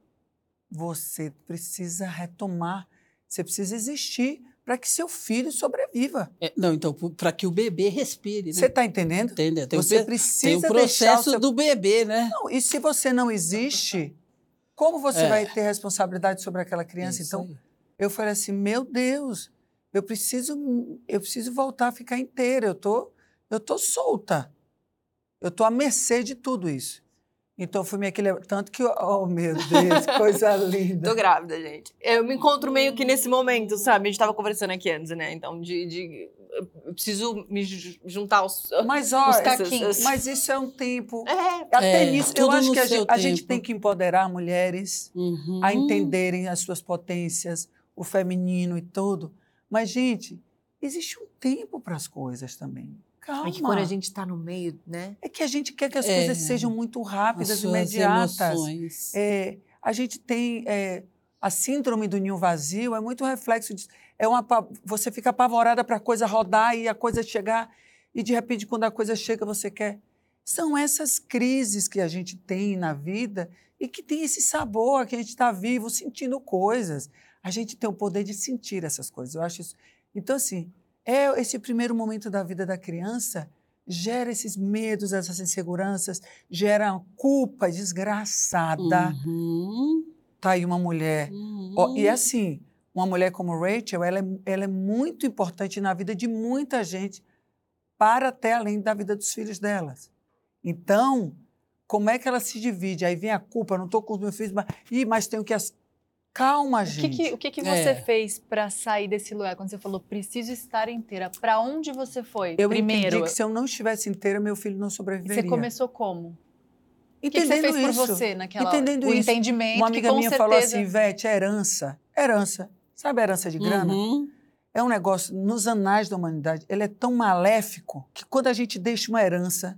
Você precisa retomar, você precisa existir para que seu filho sobreviva. É, não, então, para que o bebê respire, né? Você está entendendo? Entendeu? Tem, você o, precisa tem o processo o seu... do bebê, né? Não, e se você não existe, como você É. vai ter responsabilidade sobre aquela criança? Isso então, aí. eu falei assim, meu Deus, eu preciso, eu preciso voltar a ficar inteira. Eu tô, eu tô solta. Eu tô à mercê de tudo isso. Então, eu fui me equilibrar. Tanto que, oh, meu Deus, coisa (laughs) linda. Tô grávida, gente. Eu me encontro meio que nesse momento, sabe? A gente tava conversando aqui antes, né? Então, de. de- eu preciso me ju- juntar aos. Mas, Os olha, caquinhos. mas isso é um tempo. É, Até É, nisso, eu acho que a gente, a gente tem que empoderar mulheres. Uhum. a entenderem as suas potências, o feminino e tudo. Mas, gente, existe um tempo para as coisas também. Calma. é que quando a gente tá no meio, né? É que a gente quer que as É. coisas sejam muito As rápidas, imediatas. emoções. É, a gente tem é, a síndrome do ninho vazio, é muito reflexo disso. É uma, você fica apavorada para a coisa rodar e a coisa chegar, e de repente, quando a coisa chega, você quer. São essas crises que a gente tem na vida e que tem esse sabor, que a gente está vivo, sentindo coisas. A gente tem o poder de sentir essas coisas. Eu acho isso. Então, assim, é esse primeiro momento da vida da criança gera esses medos, essas inseguranças, gera uma culpa desgraçada. Uhum. Tá aí uma mulher. Uhum. Ó, e assim, uma mulher como Rachel, ela é, ela é muito importante na vida de muita gente, para até além da vida dos filhos delas. Então, como é que ela se divide? Aí vem a culpa, não estou com os meus filhos, mas, Ih, mas tenho que. Calma, O que, gente. que, o que, que É. você fez para sair desse lugar? Quando você falou, preciso estar inteira. Para onde você foi Eu primeiro? entendi que se eu não estivesse inteira, meu filho não sobreviveria. Você começou como? O que, que Entendendo você fez isso. por você naquela Entendendo o isso. entendimento Uma amiga minha certeza... falou assim, Ivete, é herança. Herança. Sabe a herança de grana? Uhum. É um negócio, nos anais da humanidade, ele é tão maléfico que quando a gente deixa uma herança,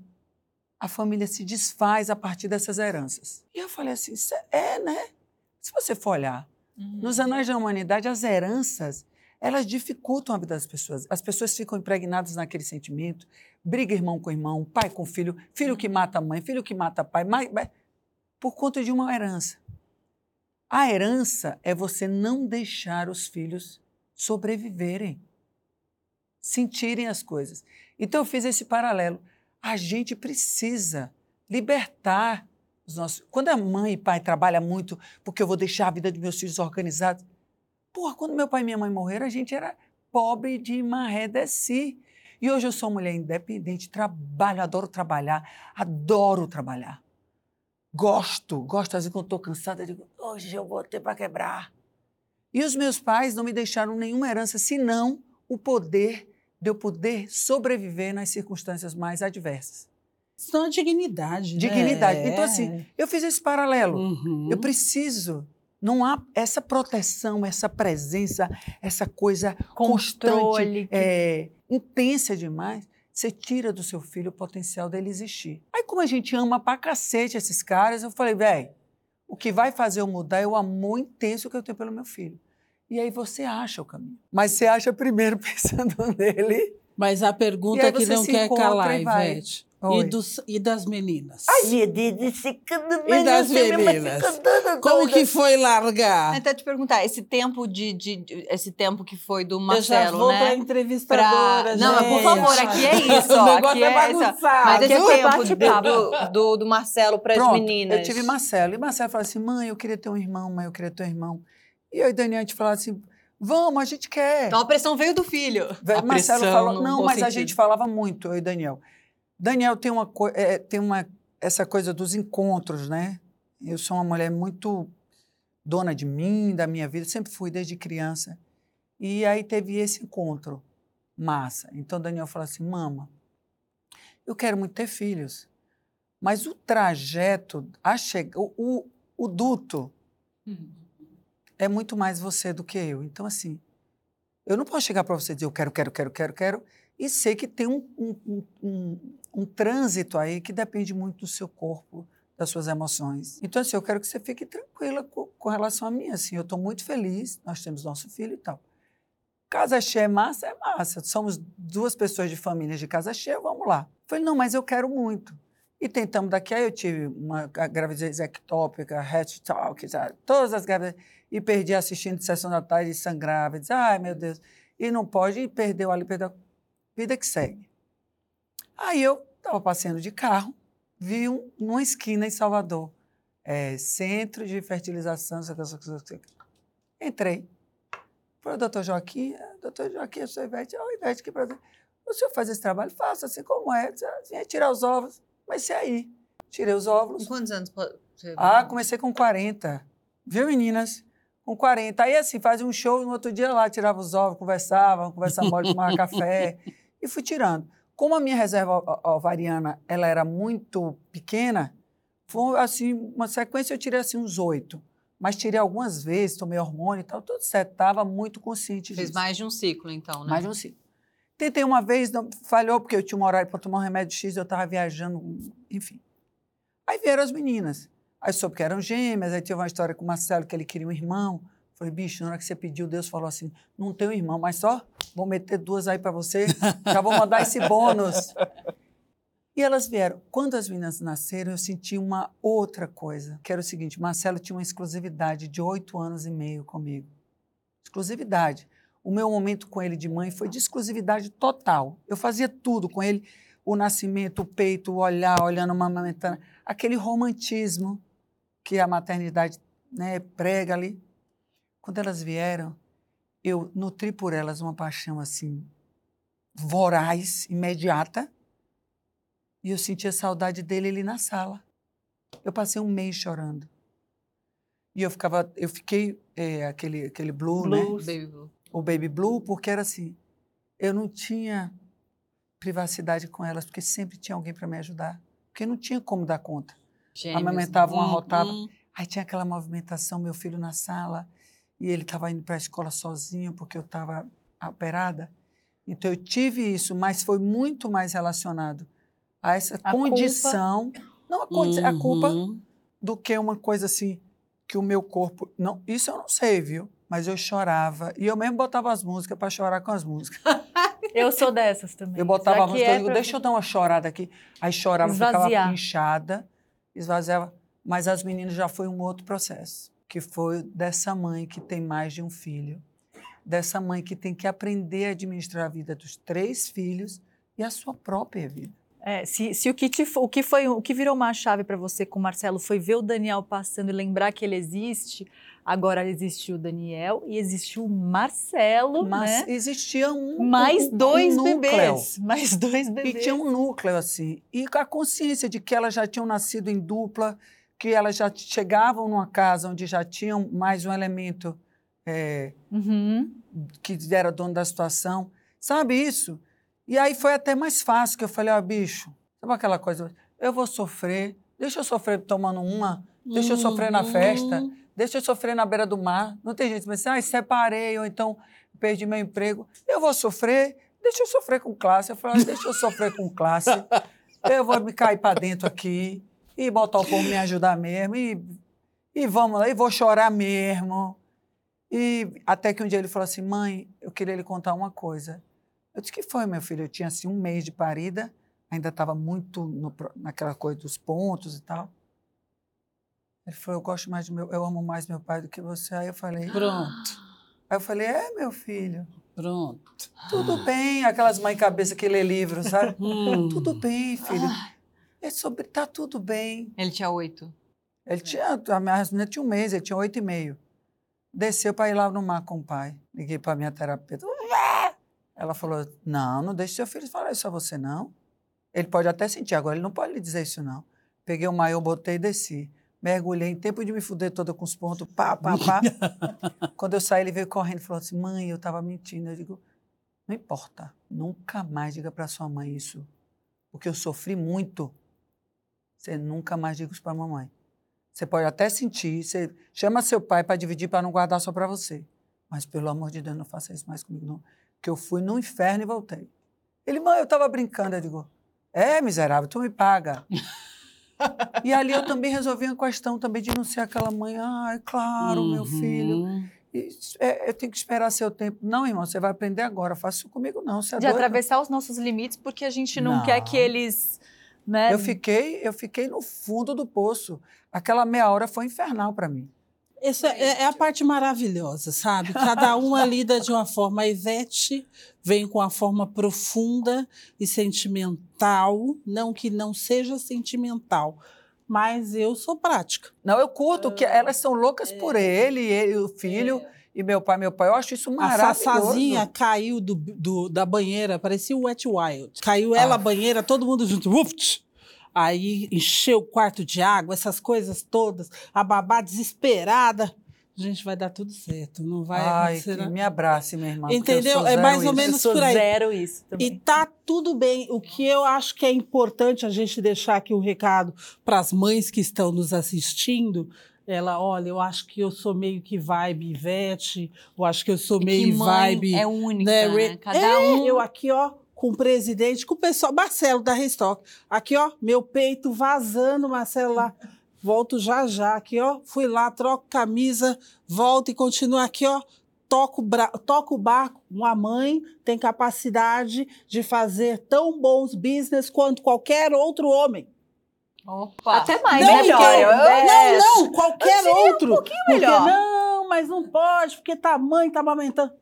a família se desfaz a partir dessas heranças. E eu falei assim, "Isso é, né? Se você for olhar, Uhum. nos anais da humanidade, as heranças, elas dificultam a vida das pessoas. As pessoas ficam impregnadas naquele sentimento, briga irmão com irmão, pai com filho, filho que mata mãe, filho que mata pai, mãe- por conta de uma herança. A herança é você não deixar os filhos sobreviverem, sentirem as coisas. Então eu fiz esse paralelo. A gente precisa libertar nossos. Quando a mãe e pai trabalham muito, porque eu vou deixar a vida dos meus filhos organizados. Porra, quando meu pai e minha mãe morreram, a gente era pobre de marredeci. E hoje eu sou mulher independente, trabalho, adoro trabalhar, adoro trabalhar. Gosto, gosto, às vezes quando estou cansada, digo, hoje eu vou ter para quebrar. E os meus pais não me deixaram nenhuma herança, senão o poder de eu poder sobreviver nas circunstâncias mais adversas. Isso é uma dignidade. né? Dignidade. Então, É. assim, eu fiz esse paralelo. Uhum. Eu preciso. Não há essa proteção, essa presença, essa coisa constante, Controle. que- é, intensa demais. Você tira do seu filho o potencial dele existir. Aí, como a gente ama pra cacete esses caras, eu falei, velho, o que vai fazer eu mudar é o amor intenso que eu tenho pelo meu filho. E aí você acha o caminho. Mas você acha primeiro (laughs) pensando nele. Mas a pergunta aí que não quer calar. Ivete. Oi. E, dos, e das meninas? meu Deus, esse E das meninas? Como que foi largar? Até te perguntar, esse tempo de, de- de- esse tempo que foi do eu já Marcelo, vou né? pra entrevistadora, Pra- Não, mas por favor, aqui é (laughs) isso, o ó, negócio aqui é é isso. bagunçado. Mas esse Aqui é tempo do, do, do Marcelo para as Pronto, meninas. Eu tive Marcelo. E Marcelo falou assim: mãe, eu queria ter um irmão, mãe, eu queria ter um irmão. E eu e Daniel, a gente falava assim: Vamos, a gente quer. Então a pressão veio do filho. A Marcelo falou, não, bom mas a sentido. gente falava muito, eu e Daniel. Daniel tem uma, é, tem uma essa coisa dos encontros, né? Eu sou uma mulher muito dona de mim, da minha vida, sempre fui desde criança. E aí teve esse encontro massa. Então Daniel falou assim: "Mama, eu quero muito ter filhos, mas o trajeto, a che... o, o, o duto é muito mais você do que eu. Então, assim, eu não posso chegar para você e dizer eu quero, quero, quero, quero, quero, e sei que tem um, um, um, um, trânsito aí que depende muito do seu corpo, das suas emoções. Então, assim, eu quero que você fique tranquila com, com relação a mim. Assim, eu estou muito feliz, nós temos nosso filho e tal. Casa cheia é massa, é massa. Somos duas pessoas de famílias de casa cheia, vamos lá. Falei, não, mas eu quero muito. E tentamos daqui, aí eu tive uma gravidez ectópica, head talk, sabe? todas as gravidezes, e perdi assistindo sessão da tarde sangrava, disse, ai meu Deus, e não pode, e perdeu ali, perdeu. Vida que segue. Aí eu estava passeando de carro, vi um, numa esquina em Salvador, é, Centro de Fertilização, entrei. Falei, doutor Joaquim, é, doutor Joaquim, eu sou Ivete, oh, Ivete, que prazer. O senhor faz esse trabalho? Faço, assim como é. Assim, é tirar os ovos. Mas se aí. Tirei os óvulos. Com quantos anos você... Ah, comecei com 40. Viu, meninas? Com 40. Aí, assim, fazia um show, no outro dia lá, tirava os ovos, conversava, conversava mole, tomava café. E fui tirando. Como a minha reserva ovariana ela era muito pequena, foi, assim, uma sequência, eu tirei, assim, uns oito. Mas tirei algumas vezes, tomei hormônio e tal, tudo certo. Estava muito consciente Fez disso. mais de um ciclo, então, né? Mais de um ciclo. Tentei uma vez, não, falhou, porque eu tinha um horário para tomar um remédio X, eu estava viajando, enfim. Aí vieram as meninas. Aí soube que eram gêmeas, aí teve uma história com o Marcelo, que ele queria um irmão. Falei, bicho, na hora que você pediu, Deus falou assim, não tem um irmão, mas só vou meter duas aí para você, já vou mandar esse bônus. E elas vieram. Quando as meninas nasceram, eu senti uma outra coisa, que era o seguinte, Marcelo tinha uma exclusividade de oito anos e meio comigo. Exclusividade. O meu momento com ele de mãe foi de exclusividade total. Eu fazia tudo com ele, o nascimento, o peito, o olhar, olhando uma amamentando, aquele romantismo que a maternidade né, prega ali. Quando elas vieram, eu nutri por elas uma paixão assim voraz, imediata, e eu sentia saudade dele ali na sala. Eu passei um mês chorando. E eu ficava, eu fiquei é, aquele aquele blue, né? Blues. Baby Blue. o baby blue, porque era assim, eu não tinha privacidade com elas, porque sempre tinha alguém para me ajudar, porque não tinha como dar conta. Gêmeos. Amamentava, uma Hum, rotava. hum. Aí tinha aquela movimentação, meu filho na sala, e ele estava indo para a escola sozinho, porque eu estava operada. Então eu tive isso, mas foi muito mais relacionado a essa A condição, não a, condi- a culpa Uhum. do que uma coisa assim que o meu corpo. Não, isso eu não sei, viu? Mas eu chorava. E eu mesmo botava as músicas para chorar com as músicas. (laughs) Eu sou dessas também. Eu botava a música, é eu digo, pra- deixa eu dar uma chorada aqui. Aí chorava, ficava Esvaziar. inchada, esvaziava. Mas as meninas já foi um outro processo, que foi dessa mãe que tem mais de um filho, dessa mãe que tem que aprender a administrar a vida dos três filhos e a sua própria vida. É, se, se o que te, o que foi o que virou uma chave para você com o Marcelo foi ver o Daniel passando e lembrar que ele existe, agora existiu o Daniel e existiu o Marcelo, Mas né? existia um Mais um- um dois núcleo. bebês, mais dois bebês. E tinha um núcleo, assim. E com a consciência de que elas já tinham nascido em dupla, que elas já chegavam numa casa onde já tinham mais um elemento é, Uhum. que era dono da situação. Sabe isso? E aí foi até mais fácil, que eu falei, ó, bicho, sabe aquela coisa? Eu vou sofrer, deixa eu sofrer tomando uma, deixa eu sofrer na festa, Uhum. deixa eu sofrer na beira do mar. Não tem gente que pensa, ah, separei, ou então perdi meu emprego. Eu vou sofrer, deixa eu sofrer com classe. Eu falei, ah, deixa eu sofrer com classe. Eu vou me cair para dentro aqui e botar o povo me ajudar mesmo. E, e vamos lá, e vou chorar mesmo. E até que um dia ele falou assim, mãe, eu queria lhe contar uma coisa. Eu disse, que foi, meu filho? Eu tinha assim um mês de parida, ainda estava muito no naquela coisa dos pontos e tal. Ele falou, eu gosto mais do meu, eu amo mais meu pai do que você. Aí eu falei, Pronto, aí eu falei, é, meu filho, pronto. tudo bem. Aquelas mães cabeça que lê livro, sabe? Hum. tudo bem, filho. É sobre, tá tudo bem. Ele tinha oito. Ele tinha, a minha menina tinha um mês, ele tinha oito e meio. desceu para ir lá no mar com o pai. Liguei para minha terapeuta. Ela falou: Não, não deixe seu filho falar isso a você, não. Ele pode até sentir, agora ele não pode lhe dizer isso, não. Peguei o maiô, botei e desci. Mergulhei em tempo de me fuder toda com os pontos, pá, pá, pá. (laughs) Quando eu saí, ele veio correndo e falou assim: Mãe, eu estava mentindo. Eu digo: Não importa, nunca mais diga para sua mãe isso, porque eu sofri muito. Você nunca mais diga isso para a mamãe. Você pode até sentir, você chama seu pai para dividir para não guardar só para você. Mas pelo amor de Deus, não faça isso mais comigo, não. Que eu fui no inferno e voltei. Ele, mãe, eu estava brincando. Eu digo, é, miserável, tu me paga. (laughs) e ali eu também resolvi uma questão também de não ser aquela mãe, ah, claro, uhum. meu filho. É, eu tenho que esperar seu tempo. Não, irmão, você vai aprender agora. Faça isso comigo, não. Você é de atravessar os nossos limites, porque a gente não, não. quer que eles. Né? Eu, fiquei, eu fiquei no fundo do poço. Aquela meia hora foi infernal para mim. Essa é, é, a parte maravilhosa, sabe? Cada uma lida de uma forma. A Ivete vem com a forma profunda e sentimental, não que não seja sentimental, mas eu sou prática. Não, eu curto, que elas são loucas por é. ele, ele o filho. É. E meu pai, meu pai, eu acho isso maravilhoso. A Sassazinha caiu do, do, da banheira, parecia o Wet Wild. Caiu ela, ah. a banheira, todo mundo junto. Uft! Aí encheu o quarto de água, essas coisas todas, a babá desesperada. Gente, vai dar tudo certo, não vai Ai, acontecer. me abrace, minha irmã. Entendeu? É mais ou menos por aí. zero isso também. E tá tudo bem. O que eu acho que é importante a gente deixar aqui um recado para as mães que estão nos assistindo, ela, olha, eu acho que eu sou meio que vibe Ivete, eu acho que eu sou meio vibe. É única, né? né? Cada é, um. Eu aqui, ó, com o presidente, com o pessoal, Marcelo da Restock. Aqui, ó, meu peito vazando, Marcelo lá. Volto já já aqui, ó. Fui lá, troco camisa, volto e continuo aqui, ó. Toco, toco o barco. Uma mãe tem capacidade de fazer tão bons business quanto qualquer outro homem. Opa. Até mais, não, melhor. não, não, qualquer outro. Um pouquinho melhor. Porque, não, mas não pode, porque tá mãe tá amamentando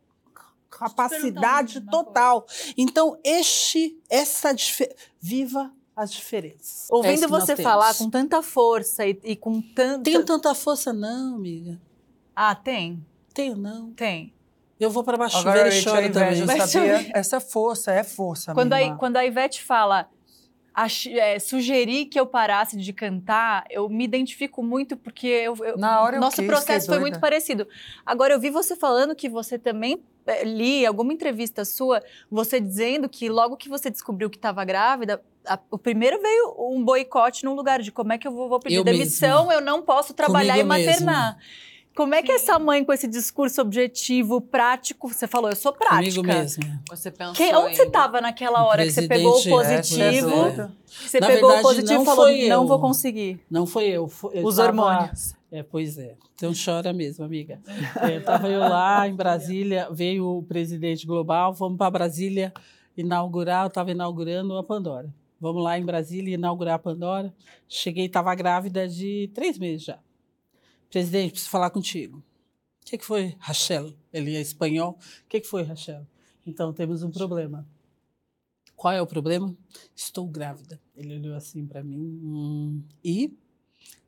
capacidade total. Então, este, essa viva as diferenças. Ouvindo é você falar com tanta força e, e, com tanta. Tenho tanta força, não, amiga. Ah, tem? Tenho, não. Tem. Eu vou para baixo Agora, e choro também. Eu sabia, essa força é força. Quando a, quando a Ivete fala é, sugerir que eu parasse de cantar, eu me identifico muito porque eu, eu, Na hora nosso quis, processo foi muito parecido. Agora, eu vi você falando que você também é, li alguma entrevista sua, você dizendo que logo que você descobriu que estava grávida, a, o primeiro veio um boicote no lugar de como é que eu vou, vou pedir eu demissão, mesma. eu não posso trabalhar Comigo e maternar. Mesma. Como é que essa mãe com esse discurso objetivo, prático, você falou, eu sou prática. Comigo mesmo. Você pensou Quem, onde em... você estava naquela hora que você pegou o é, positivo? É, você Na pegou verdade, o positivo e falou, eu. não vou conseguir. Não foi eu. Foi, eu Os tava... hormônios. É, pois é. Então chora mesmo, amiga. Estava é, eu lá em Brasília, veio o presidente global, vamos para Brasília inaugurar, eu estava inaugurando a Pandora. Vamos lá em Brasília inaugurar a Pandora. Cheguei, estava grávida de três meses já. Presidente, preciso falar contigo. O que, que foi, Rachel? Ele é espanhol. O que, que foi, Rachel? Então, temos um problema. Qual é o problema? Estou grávida. Ele olhou assim para mim. Hum, e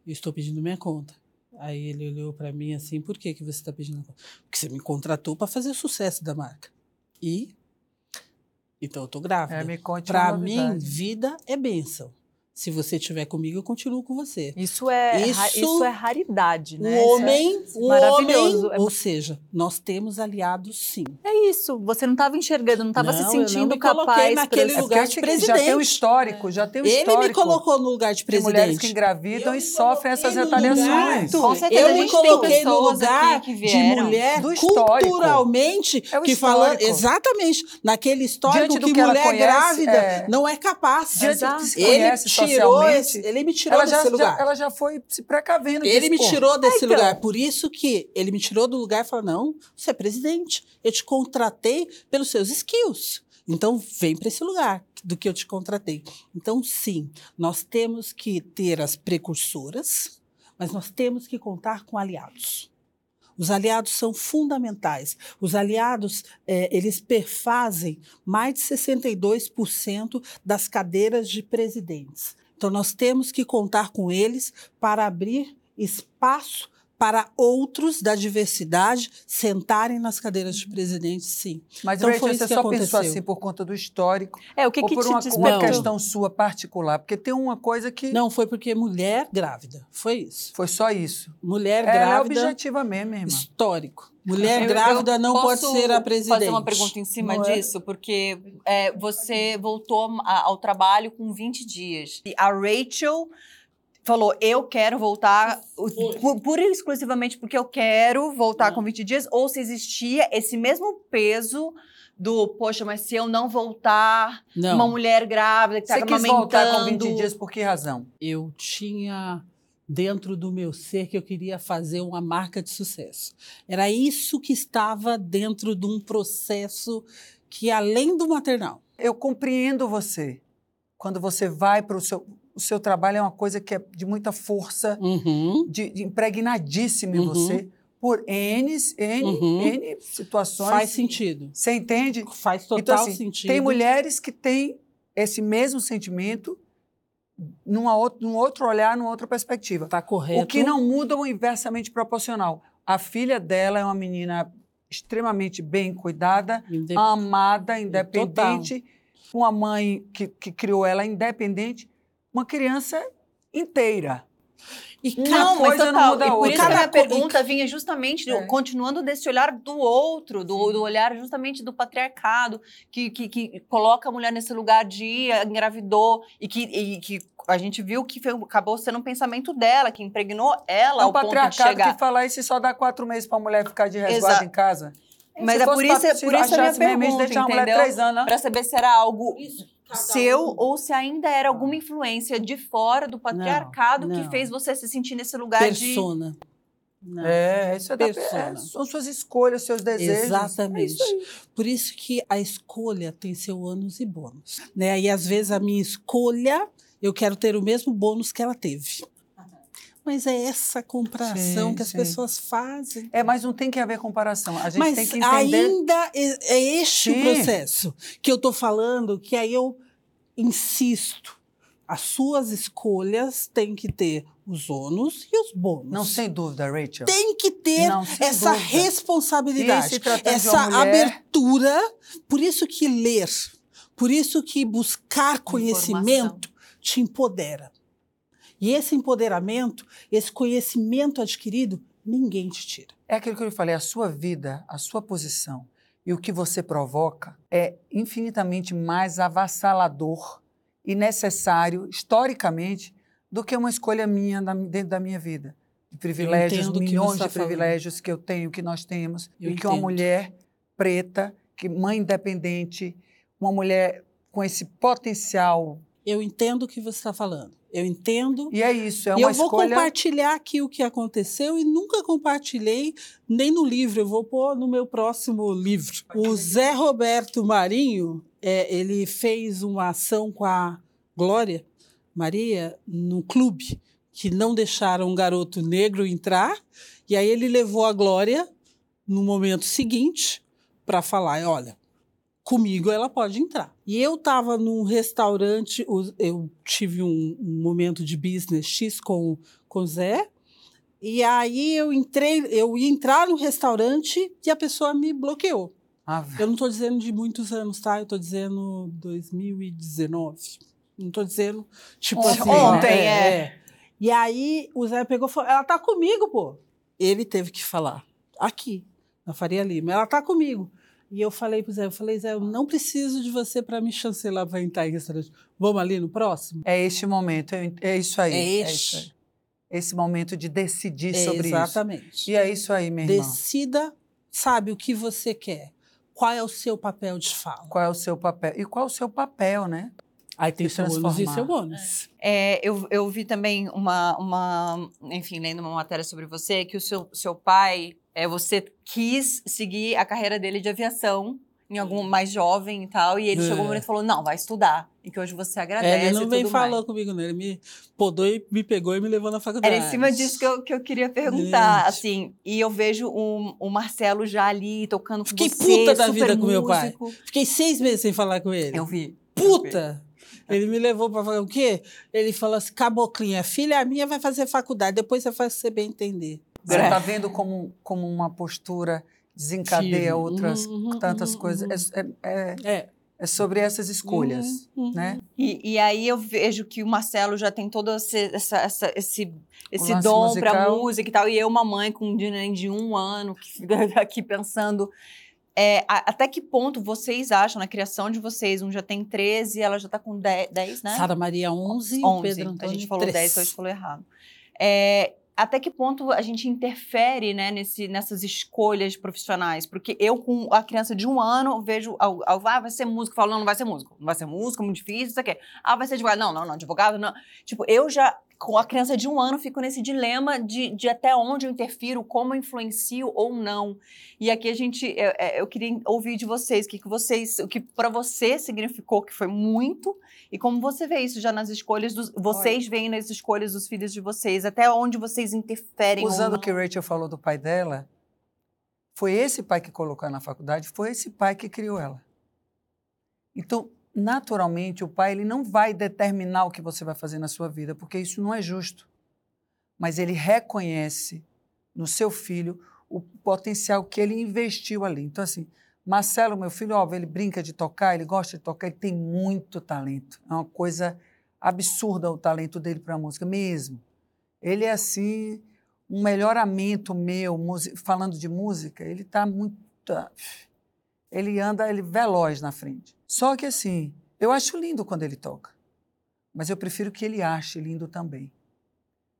eu estou pedindo minha conta. Aí ele olhou para mim assim: por que, que você está pedindo a conta? Porque você me contratou para fazer o sucesso da marca. E. Então, eu estou grávida. É, para mim, vida é bênção. Se você estiver comigo, eu continuo com você. Isso é, isso, isso é raridade, né? O homem, é o maravilhoso. homem, ou seja, nós temos aliados sim. É isso. Você não estava enxergando, não estava se sentindo capaz naquele pra... lugar de presidente. Já tem um histórico, já tem Ele histórico. Ele me colocou no lugar de presidente. mulheres que engravidam eu e sofrem essas retaliações. Com certeza, eu me coloquei no lugar de mulher do culturalmente é que fala exatamente naquele histórico que, que mulher grávida é... não é capaz. Diante do que se conhece tirou esse, ele me tirou desse já, lugar. Já, ela já foi se precavendo Ele me tirou desse então. lugar. Por isso que ele me tirou do lugar e falou: não, você é presidente. Eu te contratei pelos seus skills. Então, vem para esse lugar do que eu te contratei. Então, sim, nós temos que ter as precursoras, mas nós temos que contar com aliados. Os aliados são fundamentais. Os aliados, é, eles perfazem mais de 62% das cadeiras de presidentes. Então, nós temos que contar com eles para abrir espaço para outros da diversidade sentarem nas cadeiras de presidente, sim. Mas Então, Rachel, foi isso você que só aconteceu. pensou assim por conta do histórico É, o que, ou que por te uma, uma questão sua particular? Porque tem uma coisa que Não, foi porque mulher grávida. Foi isso. foi só isso. Mulher Ela é grávida, objetiva mesmo, irmã. histórico. Mulher Eu- grávida eu não pode ser a presidente. fazer uma pergunta em cima Não é? disso, porque é, você voltou a- ao trabalho com 20 dias. E a Rachel falou, eu quero voltar, pu- pura e exclusivamente porque eu quero voltar Não. com 20 dias, ou se existia esse mesmo peso do, poxa, mas se eu não voltar, Não. uma mulher grávida que está Você quis voltar com 20 amamentando... dias por que razão? eu tinha dentro do meu ser que eu queria fazer uma marca de sucesso. Era isso que estava dentro de um processo que além do maternal. Eu compreendo você. Quando você vai para o seu... O seu trabalho é uma coisa que é de muita força, Uhum. de, de impregnadíssima em Uhum. você, por N, N, Uhum. N situações. Faz sentido. Você entende? Faz total Então, assim, sentido. Tem mulheres que têm esse mesmo sentimento numa outro, num outro olhar, numa outra perspectiva. Tá correto. O que não muda é o inversamente proporcional. A filha dela é uma menina extremamente bem cuidada, Indep- amada, independente, uma mãe que, que criou ela independente, uma criança inteira. E Uma Não, mas coisa não total. muda a e por isso que a minha pergunta vinha justamente, É. continuando desse olhar do outro, do, do olhar justamente do patriarcado, que, que, que coloca a mulher nesse lugar de ah, engravidou, e que, e que a gente viu que foi- acabou sendo um pensamento dela, que impregnou ela É ao o ponto de patriarcado chegar. que fala isso e só dá quatro meses para a mulher ficar de resguardo Exato. em casa. Mas é por isso- pra- é por isso a minha isso, pergunta, entendeu? Para saber se era algo Cada seu um. ou se ainda era alguma influência de fora do patriarcado que não. fez você se sentir nesse lugar de persona. Não. É, isso é, da, Persona. é, são suas escolhas, seus desejos. Exatamente. É isso. Por isso que a escolha tem seu ônus e bônus. Né? E às vezes a minha escolha, eu quero ter o mesmo bônus que ela teve. Mas é essa comparação Sim, que as sim. pessoas fazem. É, mas não tem que haver comparação. A gente Mas tem que entender. ainda é é este Sim. o processo que eu estou falando, que aí eu insisto. As suas escolhas têm que ter os ônus e os bônus. Não, sem dúvida, Rachel. Tem que ter Não, essa dúvida. Responsabilidade essa mulher- abertura. Por isso que ler, por isso que buscar conhecimento te empodera. E esse empoderamento, esse conhecimento adquirido, ninguém te tira. É aquilo que eu falei, a sua vida, a sua posição e o que você provoca é infinitamente mais avassalador e necessário, historicamente, do que uma escolha minha na- dentro da minha vida. De privilégios, entendo milhões tá de falando. privilégios que eu tenho, que nós temos, Eu e que uma entendo. mulher preta, que mãe independente, uma mulher com esse potencial. Eu entendo o que você está falando. Eu entendo. E é isso, é e uma eu vou escolha. compartilhar aqui o que aconteceu e nunca compartilhei nem no livro. Eu vou pôr no meu próximo livro. O Zé Roberto Marinho, é, ele fez uma ação com a Glória Maria no clube que não deixaram um garoto negro entrar. E aí ele levou a Glória no momento seguinte para falar, olha, comigo ela pode entrar. E eu estava num restaurante, eu tive um, um momento de business X com, com o Zé, e aí eu entrei, eu ia entrar no restaurante e a pessoa me bloqueou. Ah, Eu não estou dizendo de muitos anos, tá? Eu estou dizendo 2019. Não estou dizendo, tipo Ontem, assim. ontem, é. E aí o Zé pegou e falou: ela tá comigo, pô. Ele teve que falar, aqui, na Faria Lima, ela tá comigo. E eu falei pro Zé, eu falei, Zé, eu não preciso de você para me chancelar para entrar em restaurante. Vamos ali no próximo? É este momento, é é isso aí. É isso este. aí. Esse momento de decidir É, sobre isso. exatamente. E é isso aí, minha irmã. Decida, sabe o que você quer. Qual é o seu papel de fala? Qual é o seu papel? E qual é o seu papel, né? Aí tem Se seu ônus e seu bônus. É, eu, eu vi também uma, uma, enfim, lendo uma matéria sobre você, que o seu, seu pai, é, você quis seguir a carreira dele de aviação, em algum mais jovem e tal, e ele É. chegou um momento e falou, não, vai estudar, e que hoje você agradece É, ele não vem falou mais. comigo, não. Ele me podou e me pegou e me levou na faculdade. Era em cima disso que eu, que eu queria perguntar, Gente. assim, e eu vejo o, o Marcelo já ali tocando com Fiquei você, puta da vida com meu pai. músico. Fiquei seis meses sem falar com ele. Eu vi. Puta! Ele me levou para falar o quê? Ele falou assim: caboclinha, filha minha vai fazer faculdade, depois você faz o que você bem entender. Você está vendo como, como uma postura desencadeia Firme. outras Uhum, tantas uhum, coisas. É, é, é, É. é sobre essas escolhas, Uhum, uhum. né? E, e aí eu vejo que o Marcelo já tem todo esse, essa, essa- esse, esse dom para música e tal. E eu, uma mãe com um neném de um ano, que fica (laughs) aqui pensando. é, a- até que ponto vocês acham, na criação de vocês, um já tem 13, ela já tá com 10, 10 né? Sara Maria 11, 11. Pedro a Antônio gente falou 3. 10, então a gente falou errado. É, até que ponto a gente interfere né, nesse, nessas escolhas profissionais? Porque eu, com a criança de um ano, vejo. ao- Ah, vai ser músico. Falo, não, não vai ser músico. Não vai ser músico, muito difícil, isso aqui. Ah, vai ser advogado. Não, não, não, advogado não. Tipo, eu já, com a criança de um ano, fico nesse dilema de, de até onde eu interfiro, como eu influencio ou não. E aqui a gente. Eu, eu queria ouvir de vocês o que, que vocês. O que para você significou que foi muito. E como você vê isso já nas escolhas dos. Vocês veem nas escolhas dos filhos de vocês, até onde vocês interferem. Usando o que Rachel falou do pai dela, foi esse pai que colocou na faculdade, foi esse pai que criou ela. Então, naturalmente, o pai ele não vai determinar o que você vai fazer na sua vida, porque isso não é justo. Mas ele reconhece no seu filho o potencial que ele investiu ali. Então, assim, Marcelo, meu filho, óbvio, ele brinca de tocar, ele gosta de tocar, ele tem muito talento. É uma coisa absurda o talento dele para a música, mesmo. Ele é assim, um melhoramento meu, falando de música, ele está muito. Ele anda ele veloz na frente. Só que assim, eu acho lindo quando ele toca, mas eu prefiro que ele ache lindo também.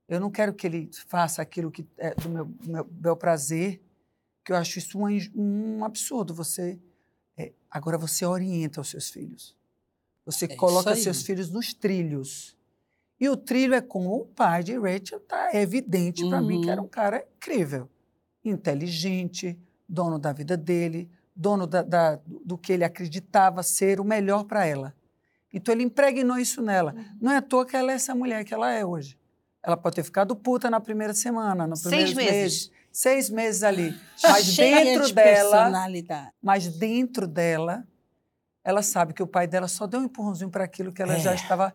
Eu não quero que ele faça aquilo que é do meu, meu, meu prazer, que eu acho isso um, um absurdo. Você é, agora você orienta os seus filhos. Você É coloca seus filhos nos trilhos. E o trilho é como o pai de Rachel tá é evidente para mim que Uhum. era um cara incrível, inteligente, dono da vida dele, dono da, da- do que ele acreditava ser o melhor para ela. Então ele impregnou isso nela. Uhum. Não é à toa que ela é essa mulher que ela é hoje. Ela pode ter ficado puta na primeira semana, no Seis primeiro meses. seis meses ali, (laughs) mas Cheia dentro de dela, personalidade. mas dentro dela, ela sabe que o pai dela só deu um empurrãozinho para aquilo que ela já É. estava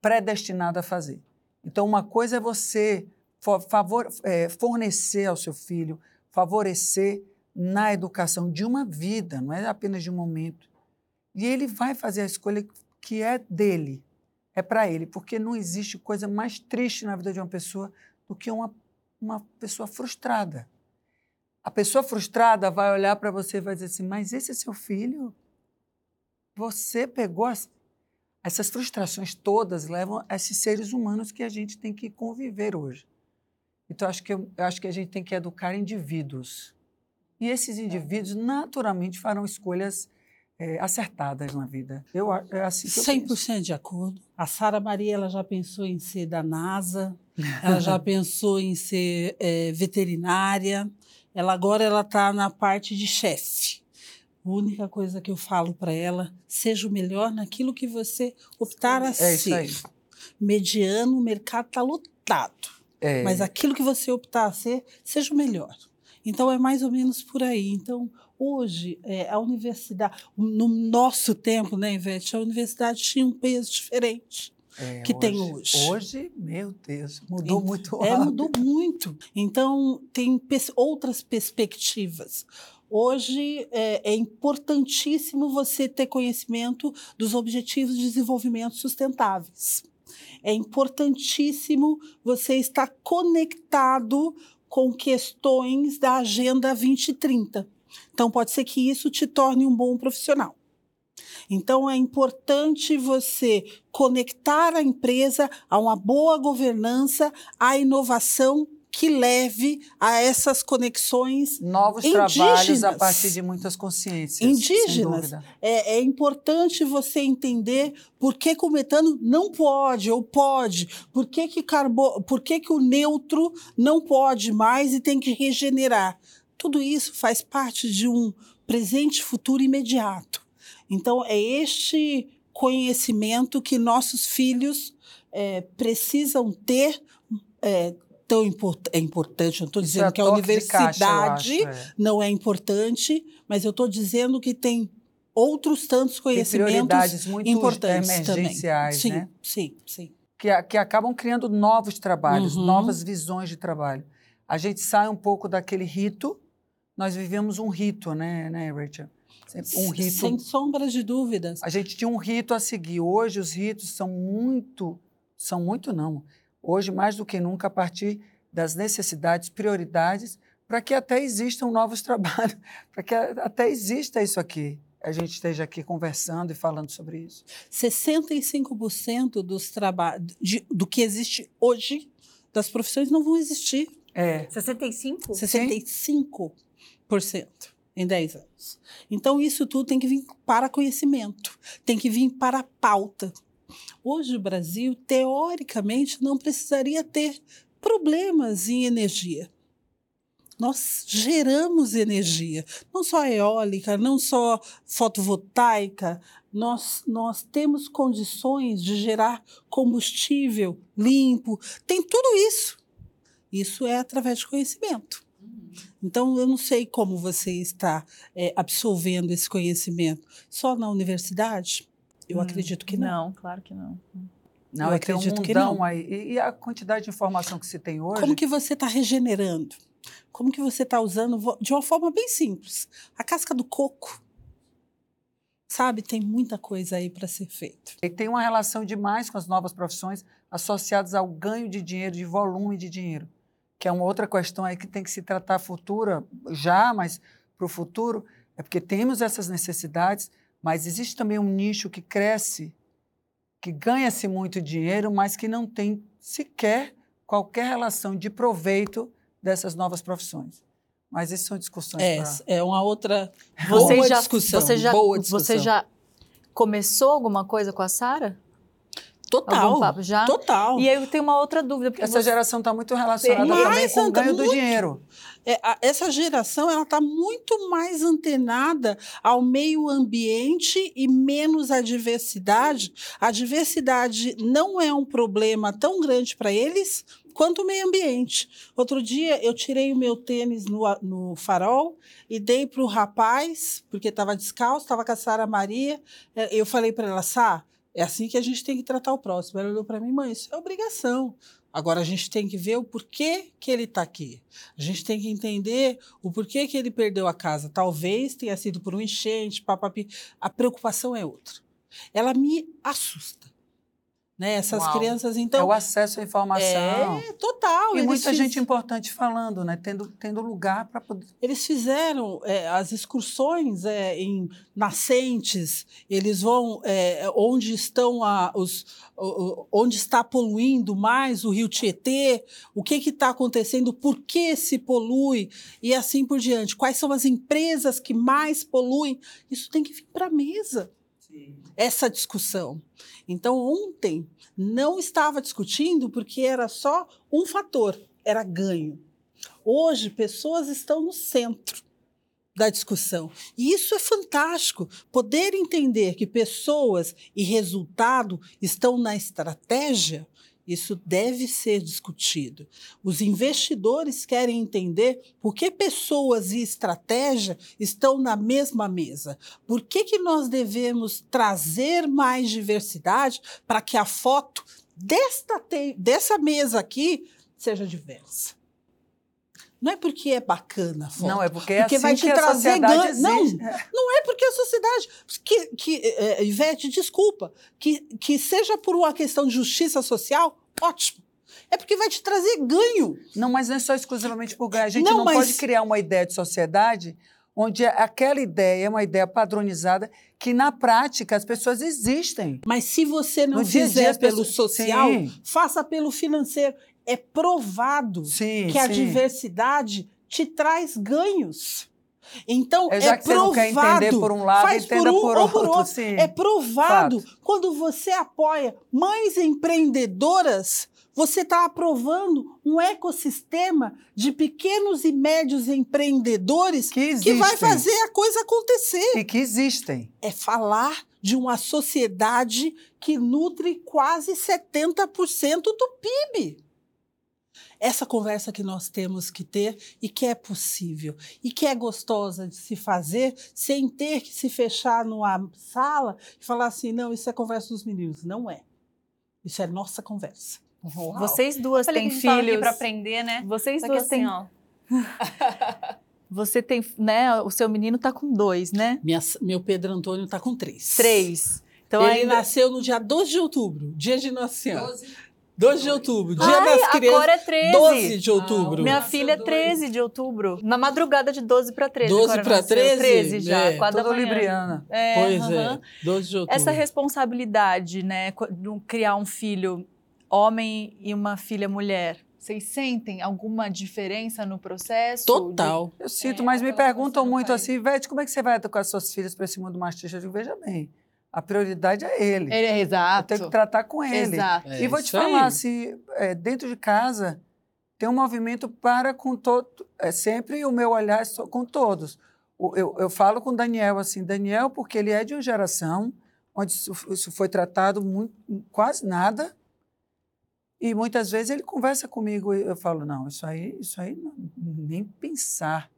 predestinada a fazer. Então, uma coisa é você fo- favor- eh, fornecer ao seu filho, favorecer na educação de uma vida, não é apenas de um momento. E ele vai fazer a escolha que é dele, é para ele, porque não existe coisa mais triste na vida de uma pessoa do que uma, uma pessoa frustrada. A pessoa frustrada vai olhar para você e vai dizer assim: Mas esse é seu filho? Você pegou as... essas frustrações todas levam a esses seres humanos que a gente tem que conviver hoje. Então acho que eu, acho que a gente tem que educar indivíduos e esses indivíduos naturalmente farão escolhas eh, acertadas na vida. Eu é assim que eu penso. 100% de acordo. A Sara Maria ela já pensou em ser da NASA, (laughs) ela já pensou em ser eh, veterinária, ela agora ela está na parte de chefe. A única coisa que eu falo para ela, seja o melhor naquilo que você optar a É isso ser. aí. Mediano, o mercado está lotado. É, Mas aquilo que você optar a ser, seja o melhor. Então, é mais ou menos por aí. Então, hoje, é, a universidade, no nosso tempo, né, Ivete, a universidade tinha um peso diferente. é, que tem hoje. Hoje, meu Deus, mudou Ent- muito É, mudou muito. Então, tem pers- outras perspectivas. Hoje é, é importantíssimo você ter conhecimento dos Objetivos de Desenvolvimento Sustentáveis. É importantíssimo você estar conectado com questões da Agenda 2030. Então, pode ser que isso te torne um bom profissional. Então, é importante você conectar a empresa a uma boa governança, à inovação que leve a essas conexões Novos trabalhos a Indígenas. partir de muitas consciências. Indígenas. é, é importante você entender por que, que o metano não pode ou pode, por que, que, carbo, por que, que o neutro não pode mais e tem que regenerar. Tudo isso faz parte de um presente e futuro imediato. Então, é este conhecimento que nossos filhos é, precisam ter. É, tão import é importante, eu estou dizendo é que a universidade caixa, acho, é. não é importante, mas eu estou dizendo que tem outros tantos conhecimentos muito importantes emergenciais, também. né? Sim, sim, sim. que, que acabam criando novos trabalhos, Uhum. novas visões de trabalho. a gente sai um pouco daquele rito. Nós vivemos um rito, né, né Rachel? Um rito. Sem sombra de dúvidas. A gente tinha um rito a seguir. Hoje os ritos são muito, são muito não. Hoje mais do que nunca a partir das necessidades, prioridades, para que até existam novos (laughs) trabalhos, para que até exista isso aqui. A gente esteja aqui conversando e falando sobre isso. 65% dos trabalhos do que existe hoje das profissões não vão existir. É. 65? 65% em 10 anos. Então, isso tudo tem que vir para conhecimento, tem que vir para a pauta. Hoje, o Brasil, teoricamente, não precisaria ter problemas em energia. Nós geramos energia, não só eólica, não só fotovoltaica, nós, nós temos condições de gerar combustível limpo, tem tudo isso. Isso é através de conhecimento. Então, eu não sei como você está é, absorvendo esse conhecimento. Só na universidade? Eu hum, acredito que não. Não, claro que não. Não, eu acredito um que não. Aí. E, e a quantidade de informação que se tem hoje. Como que você está regenerando? Como que você está usando de uma forma bem simples? A casca do coco. Sabe, tem muita coisa aí para ser feito. E tem uma relação demais com as novas profissões associadas ao ganho de dinheiro, de volume de dinheiro que é uma outra questão aí que tem que se tratar futura, já, mas para o futuro, é porque temos essas necessidades, mas existe também um nicho que cresce, que ganha-se muito dinheiro, mas que não tem sequer qualquer relação de proveito dessas novas profissões. Mas isso são discussões. É, pra... é uma outra você boa já, discussão. Você já, boa discussão. Você já começou alguma coisa com a Sara? Total. papo já? Total. E aí eu tenho uma outra dúvida. Essa você... geração está muito relacionada Mas, também com o ganho muito, do dinheiro. É, a, essa geração ela está muito mais antenada ao meio ambiente e menos à diversidade. A diversidade não é um problema tão grande para eles quanto o meio ambiente. Outro dia eu tirei o meu tênis no, no farol e dei para o rapaz, porque estava descalço, estava com a Sara Maria. É, eu falei para ela, Sá, é assim que a gente tem que tratar o próximo. Ela olhou para mim, mãe, isso é obrigação. Agora a gente tem que ver o porquê que ele está aqui. A gente tem que entender o porquê que ele perdeu a casa. Talvez tenha sido por um enchente, papapi. A preocupação é outra. Ela me assusta. Né? Essas Uau. crianças, então. É o acesso à informação. É, total. E muita fiz... gente importante falando, né? Tendo, tendo lugar para poder. Eles fizeram é, as excursões é, em nascentes, eles vão é, onde estão a, os. onde está poluindo mais o rio Tietê, o que está acontecendo, por que se polui e assim por diante. Quais são as empresas que mais poluem? Isso tem que vir para a mesa. Essa discussão. Então, ontem não estava discutindo porque era só um fator, era ganho. Hoje, pessoas estão no centro da discussão. E isso é fantástico. Poder entender que pessoas e resultado estão na estratégia isso deve ser discutido. Os investidores querem entender por que pessoas e estratégia estão na mesma mesa. Por que, que nós devemos trazer mais diversidade para que a foto desta, dessa mesa aqui seja diversa? Não é porque é bacana a foto. Não, é porque é porque assim vai te que trazer ganho. Não, não é porque a sociedade. Que, que, é, Ivete, desculpa, que, que seja por uma questão de justiça social, ótimo. É porque vai te trazer ganho. Não, mas não é só exclusivamente por ganho. A gente não, não mas... pode criar uma ideia de sociedade onde aquela ideia é uma ideia padronizada que na prática as pessoas existem. Mas se você não no fizer dia -dia pelo pessoas... social, Sim. faça pelo financeiro é provado sim, que a diversidade te traz ganhos. Então, é, já é que provado. Você não quer entender por um lado, faz entenda por, um, por outro. Por outro. Sim. É provado. Fato. Quando você apoia mães empreendedoras, você está aprovando um ecossistema de pequenos e médios empreendedores que, que vai fazer a coisa acontecer. E que existem. É falar de uma sociedade que nutre quase 70% do PIB essa conversa que nós temos que ter e que é possível e que é gostosa de se fazer sem ter que se fechar numa sala e falar assim: não, isso é conversa dos meninos. Não é. Isso é nossa conversa. Uau. Vocês duas têm filhos. pra aprender, né? Vocês Só duas assim, têm. ó. (laughs) Você tem, né? O seu menino tá com dois, né? Minha- meu Pedro Antônio está com três. Três. Então Ele ainda. nasceu no dia 12 de outubro, dia de Nossa Senhora. 12 de outubro, dia Ai, das crianças. agora é 13. 12 de outubro. Minha Nasceu filha é dois. 13 de outubro. Na madrugada de 12 para 13. 12 agora pra nasceu. 13? 13 já, É. 4 da Toda manhã. libriana. É, Pois aham. é, 12 de outubro. Essa responsabilidade, né? de um- criar um filho homem e uma filha mulher. Vocês sentem alguma diferença no processo? Total. Eu sinto, É, mas me aquela perguntam muito assim, Vete, como é que você vai educar suas filhas para esse mundo machista? Eu digo, veja bem, a prioridade é ele. Ele é Eu exato. tenho que tratar com ele. Exato. É e vou te falar, aí. assim, é, dentro de casa, tem um movimento para com todo. É sempre o meu olhar só com todos. O- Eu, eu falo com o Daniel assim, Daniel, porque ele é de uma geração onde isso, isso foi tratado muito, quase nada. E muitas vezes ele conversa comigo e eu falo, não, isso aí, isso aí não- nem pensar.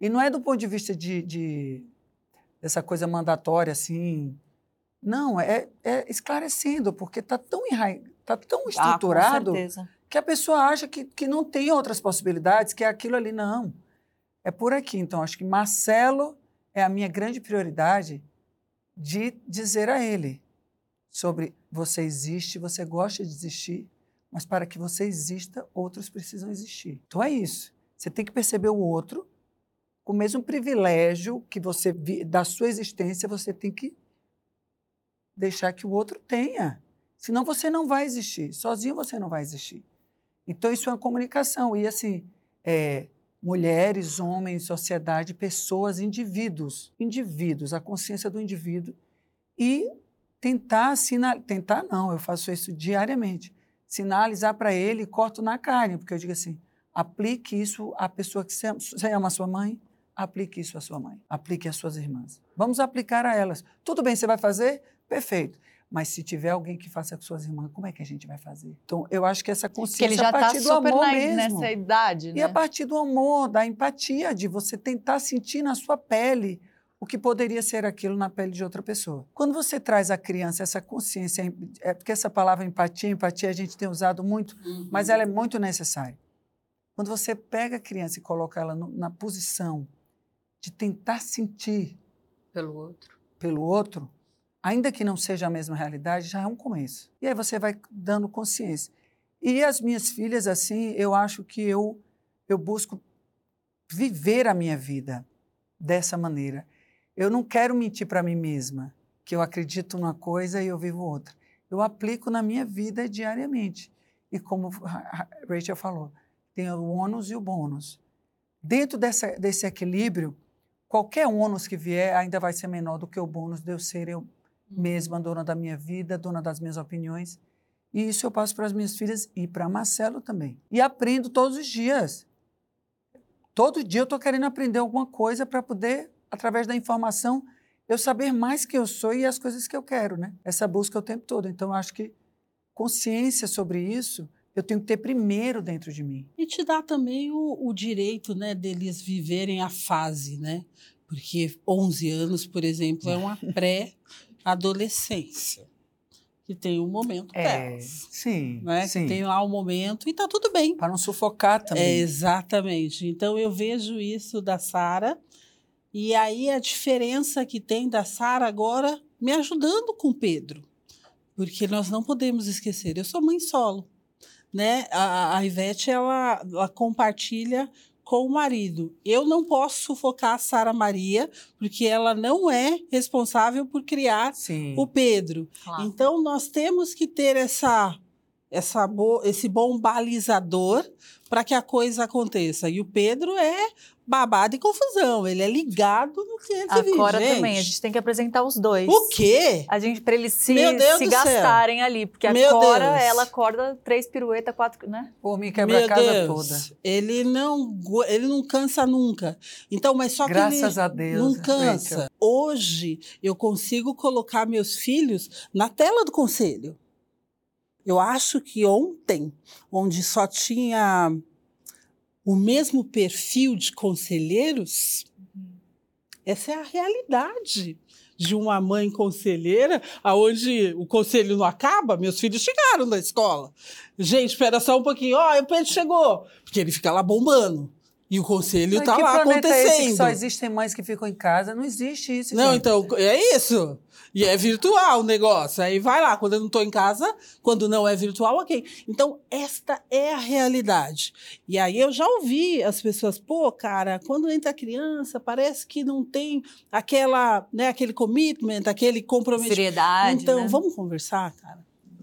E não é do ponto de vista de, de dessa coisa mandatória, assim. Não, é, é esclarecendo, porque está tão, enra... tá tão Ah, estruturado certeza. que a pessoa acha que, que não tem outras possibilidades, que é aquilo ali. Não. É por aqui. Então, acho que Marcelo é a minha grande prioridade de dizer a ele sobre você existe, você gosta de existir, mas para que você exista, outros precisam existir. Então é isso. Você tem que perceber o outro com o mesmo privilégio que você da sua existência, você tem que deixar que o outro tenha. Senão você não vai existir. Sozinho você não vai existir. Então isso é uma comunicação. E assim, é, mulheres, homens, sociedade, pessoas, indivíduos, indivíduos, a consciência do indivíduo e tentar sinal, tentar não, eu faço isso diariamente, sinalizar para ele, corto na carne, porque eu digo assim, aplique isso à pessoa que você ama, você ama a sua mãe, aplique isso à sua mãe, aplique às suas irmãs. Vamos aplicar a elas. Tudo bem, você vai fazer? Perfeito. Mas se tiver alguém que faça com suas irmãs, como é que a gente vai fazer? Então, eu acho que essa consciência Que ele já a tá partir do super amor na- mesmo. nessa idade, né? E a partir do amor, da empatia, de você tentar sentir na sua pele o que poderia ser aquilo na pele de outra pessoa. Quando você traz à criança essa consciência, é porque essa palavra empatia, empatia a gente tem usado muito, mas ela é muito necessária. Quando você pega a criança e coloca ela no- na posição de tentar sentir Pelo outro. pelo outro, ainda que não seja a mesma realidade, já é um começo. E aí você vai dando consciência. E as minhas filhas, assim, eu acho que eu, eu busco viver a minha vida dessa maneira. Eu não quero mentir para mim mesma que eu acredito numa coisa e eu vivo outra. Eu aplico na minha vida diariamente. E como a Rachel falou, tem o ônus e o bônus. Dentro dessa, desse equilíbrio, qualquer ônus que vier ainda vai ser menor do que o bônus de eu ser eu mesma dona da minha vida, dona das minhas opiniões. E isso eu passo para as minhas filhas e para Marcelo também. E aprendo todos os dias. Todo dia eu estou querendo aprender alguma coisa para poder, através da informação, eu saber mais quem eu sou e as coisas que eu quero, né? Essa busca o tempo todo. Então, eu acho que consciência sobre isso eu tenho que ter primeiro dentro de mim. E te dá também o, o direito né, deles viverem a fase, né? Porque 11 anos, por exemplo, é uma (laughs) pré-adolescência. Que tem um momento delas. sim, Né? É, sim. Que tem lá um momento e tá tudo bem. Para não sufocar É, também. exatamente. Então eu vejo isso da Sara e aí a diferença que tem da Sara agora me ajudando com o Pedro, porque nós não podemos esquecer. Eu sou mãe solo, né? A, a Ivete ela, ela compartilha com o marido. Eu não posso sufocar a Sara Maria porque ela não é responsável por criar Sim. o Pedro. Claro. Então nós temos que ter essa, essa bo- esse bom balizador para que a coisa aconteça. E o Pedro é babado e confusão. Ele é ligado no que ele vive. Agora gente. também, a gente tem que apresentar os dois. O quê? A gente, pra eles se, Meu Deus se do céu. gastarem ali. Porque Meu agora Deus. ela acorda três piruetas, quatro, né? Por mim, quebra a Meu casa Deus, toda. Ele não, ele não cansa nunca. Então, mas só Graças que a ele Deus, não Rachel. cansa. Hoje eu consigo colocar meus filhos na tela do conselho. Eu acho que ontem, onde só tinha o mesmo perfil de conselheiros, essa é a realidade. de uma mãe conselheira, aonde o conselho não acaba, meus filhos chegaram da escola. Gente, espera só um pouquinho. Ó, o Pedro chegou. Porque ele fica lá bombando. E o conselho tá que lá planeta é esse que acontecendo. só existem mães que ficam em casa? Não existe isso. Não, gente. então, é isso. E é virtual o negócio. Aí vai lá, quando eu não estou em casa, quando não é virtual, ok. Então, esta é a realidade. E aí eu já ouvi as pessoas, pô, cara, quando entra criança, parece que não tem aquela, né, aquele commitment, aquele comprometimento. Seriedade. Então, né? vamos conversar, cara.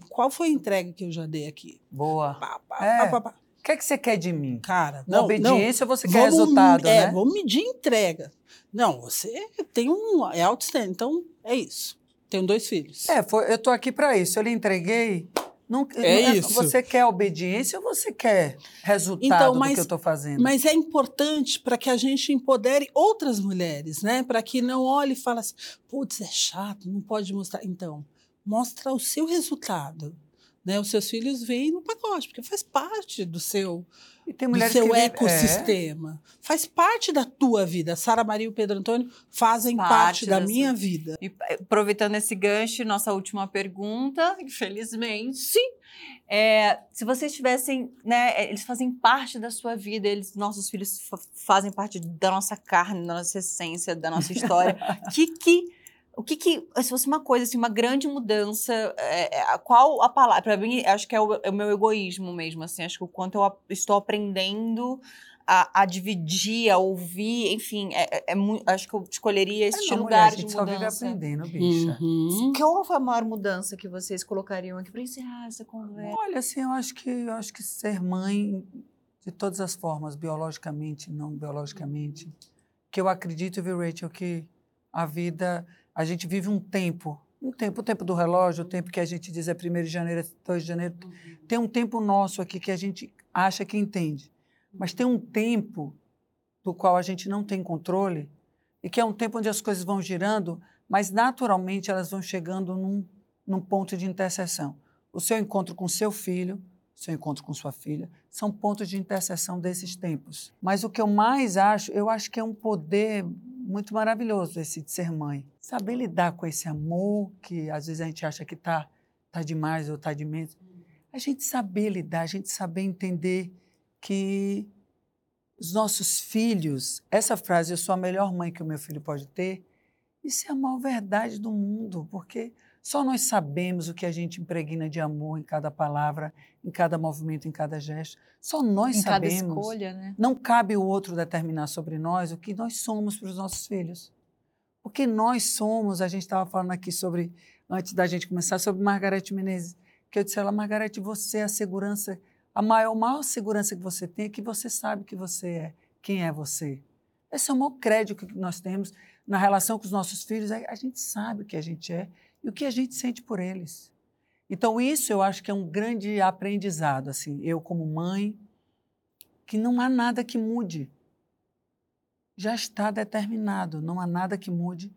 Qual foi a entrega que eu já dei aqui? Boa. Pá, pá, É. pá, pá, pá. O que é que você quer de mim? Cara, não, obediência não. ou você quer resultado, é, né? vamos medir entrega. Não, você tem um. É outstanding. Então, é isso. Tenho dois filhos. É, foi- eu tô aqui para isso. Eu lhe entreguei. Não, É não- isso. Você quer obediência ou você quer resultado Então, do mas- que eu estou fazendo? Mas é importante para que a gente empodere outras mulheres, né? Para que não olhe e fale assim, putz, é chato, não pode mostrar. Então, mostra o seu resultado. Né? Os seus filhos vêm no pacote, porque faz parte do seu, do mulheres seu ecossistema. Faz parte da tua vida. Sara Maria e o Pedro Antônio fazem Parte parte, da minha vida. E eh, aproveitando esse gancho, nossa última pergunta, (laughs) infelizmente. É, se vocês tivessem, né, eh, eles fazem parte da sua vida, eles, nossos filhos fa- fazem parte da nossa carne, da nossa essência, da nossa história. (laughs) que que o que que, se fosse uma coisa assim, uma grande mudança, é, é, a- qual a palavra? Para mim, acho que é o, é o meu egoísmo mesmo, assim, acho que o quanto eu ap- estou aprendendo a, a dividir, a ouvir, enfim, é, é- é acho que eu escolheria É, este não, mulher, lugar a de gente só vive mudança. aprendendo, bicha. Uhum. Qual foi a maior mudança que vocês colocariam aqui para encerrar essa conversa? Olha, assim, eu acho que eu acho que ser mãe de todas as formas, biologicamente, não biologicamente, que eu acredito, viu, Rachel, que a vida, a gente vive um tempo, um tempo, o tempo do relógio, o tempo que a gente diz é 1 de janeiro, é 2 de janeiro, tem um tempo nosso aqui que a gente acha que entende, mas tem um tempo do qual a gente não tem controle e que é um tempo onde as coisas vão girando, mas naturalmente elas vão chegando num, num ponto de interseção. O seu encontro com seu filho, seu encontro com sua filha, são pontos de interseção desses tempos. Mas o que eu mais acho, eu acho que é um poder muito maravilhoso esse de ser mãe. Saber lidar com esse amor que às vezes a gente acha que está tá demais ou está de menos. A gente saber lidar, a gente saber entender que os nossos filhos, essa frase, eu sou a melhor mãe que o meu filho pode ter, isso é a maior verdade do mundo, porque só nós sabemos o que a gente impregna de amor em cada palavra, em cada movimento, em cada gesto. Só nós em cada sabemos. escolha, né? Não cabe o outro determinar sobre nós o que nós somos para os nossos filhos. Porque nós somos, a gente estava falando aqui sobre, antes da gente começar, sobre Margarete Menezes, que eu disse a ela, Margarete, você é a segurança, a maior, maior segurança que você tem é que você sabe que você é, quem é você. Esse é o maior crédito que nós temos na relação com os nossos filhos, é a gente sabe o que a gente é e o que a gente sente por eles. Então, isso eu acho que é um grande aprendizado, assim, eu como mãe, que não há nada que mude. Já está determinado, não há nada que mude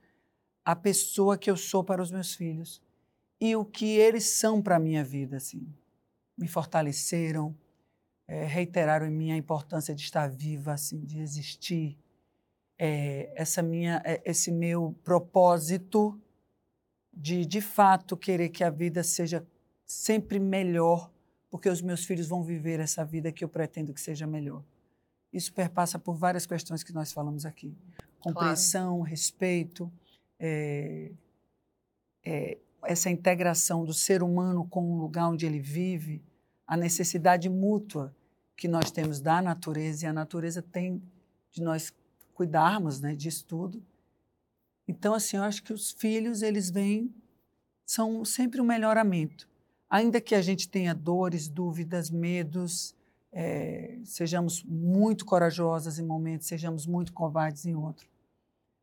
a pessoa que eu sou para os meus filhos e o que eles são para a minha vida, assim. Me fortaleceram, eh, reiteraram em mim a importância de estar viva, assim, de existir. Eh, essa minha, eh, esse meu propósito de, de fato, querer que a vida seja sempre melhor, porque os meus filhos vão viver essa vida que eu pretendo que seja melhor. Isso perpassa por várias questões que nós falamos aqui: compreensão, respeito, eh, eh, essa integração do ser humano com o lugar onde ele vive, a necessidade mútua que nós temos da natureza e a natureza tem de nós cuidarmos, né, disso tudo. Então, assim, eu acho que os filhos eles vêm são sempre um melhoramento, ainda que a gente tenha dores, dúvidas, medos, eh, sejamos muito corajosas em momentos, sejamos muito covardes em outros.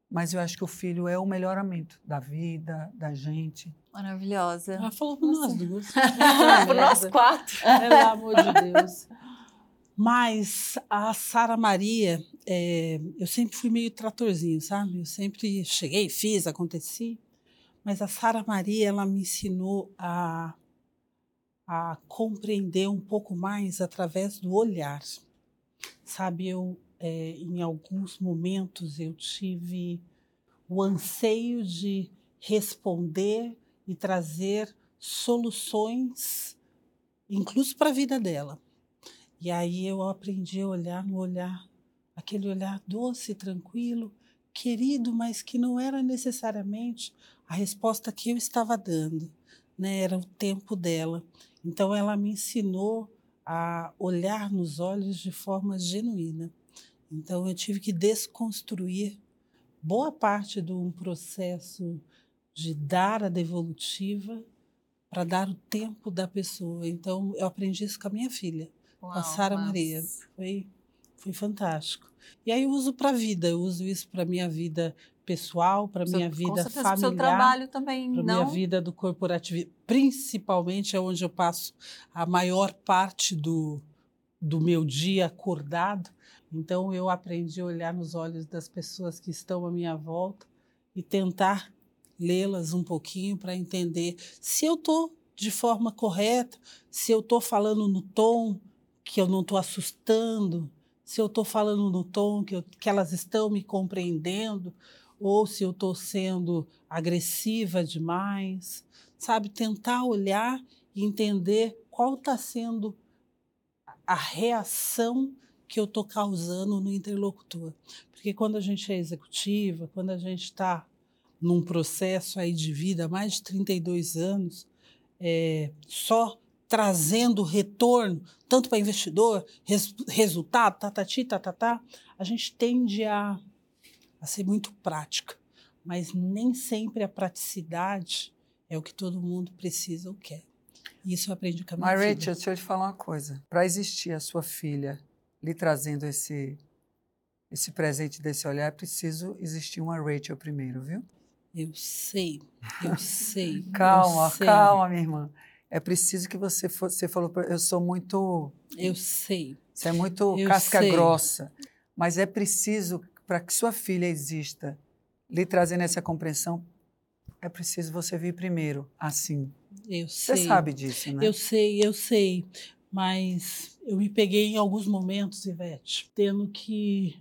Mas eu acho que o filho é o melhoramento da vida, da gente. Maravilhosa. Ela falou por nós duas. (laughs) Por nós quatro. Pelo amor de Deus. Mas a Sara Maria, é, eu sempre fui meio tratorzinho, sabe? Eu sempre cheguei, fiz, aconteci. Mas a Sara Maria, ela me ensinou a, a compreender um pouco mais através do olhar. Sabe, eu, é, em alguns momentos, eu tive o anseio de responder e trazer soluções, incluso para a vida dela. E aí eu aprendi a olhar no olhar, aquele olhar doce, tranquilo, querido, mas que não era necessariamente a resposta que eu estava dando, né? Era o tempo dela. Então ela me ensinou a olhar nos olhos de forma genuína. Então eu tive que desconstruir boa parte de um processo de dar a devolutiva para dar o tempo da pessoa. Então eu aprendi isso com a minha filha, Uau, com a Sara Maria. Foi foi fantástico. E aí eu uso para a vida, eu uso isso para minha vida pessoal, para Seu- minha com vida certeza, pro seu familiar trabalho também, para não? minha vida do corporativo, principalmente é onde eu passo a maior parte do, do meu dia acordado. Então eu aprendi a olhar nos olhos das pessoas que estão à minha volta e tentar lê-las um pouquinho para entender se eu estou de forma correta, se eu estou falando no tom que eu não estou assustando, se eu estou falando no tom que, eu- que elas estão me compreendendo, ou se eu estou sendo agressiva demais, sabe? Tentar olhar e entender qual está sendo a reação que eu estou causando no interlocutor. Porque quando a gente é executiva, quando a gente está num processo aí de vida há mais de 32 anos, é, só trazendo retorno, tanto para investidor, res, resultado, tatati, tatatá, a gente tende a, a ser muito prática. Mas nem sempre a praticidade é o que todo mundo precisa ou quer. Isso eu aprendi com a minha Mas, filha. Rachel, deixa eu te falar uma coisa. Para existir a sua filha lhe trazendo esse, esse presente desse olhar, é preciso existir uma Rachel primeiro, viu? Eu sei, eu sei. (laughs) eu Calma, sei, calma, minha irmã. É preciso que você for, você falou, eu sou muito, Eu sei. você é muito Eu casca sei. grossa, mas é preciso para que sua filha exista, lhe trazendo essa compreensão, é preciso você vir primeiro, assim. Eu Você sei. sabe disso, né? Eu sei, eu sei. Mas eu me peguei em alguns momentos, Ivete, tendo que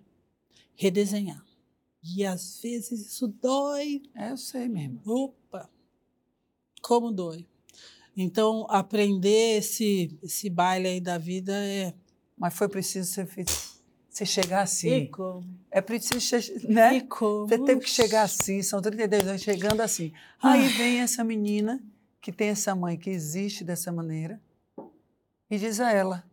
redesenhar. E às vezes isso dói. É, eu sei mesmo. Opa! Como dói. Então, aprender esse, esse baile aí da vida é. Mas foi preciso você, fe- você chegar assim. como? É preciso, né? Como? Você teve que chegar assim, são 32 anos chegando assim. Aí vem essa menina que tem essa mãe que existe dessa maneira e diz a ela: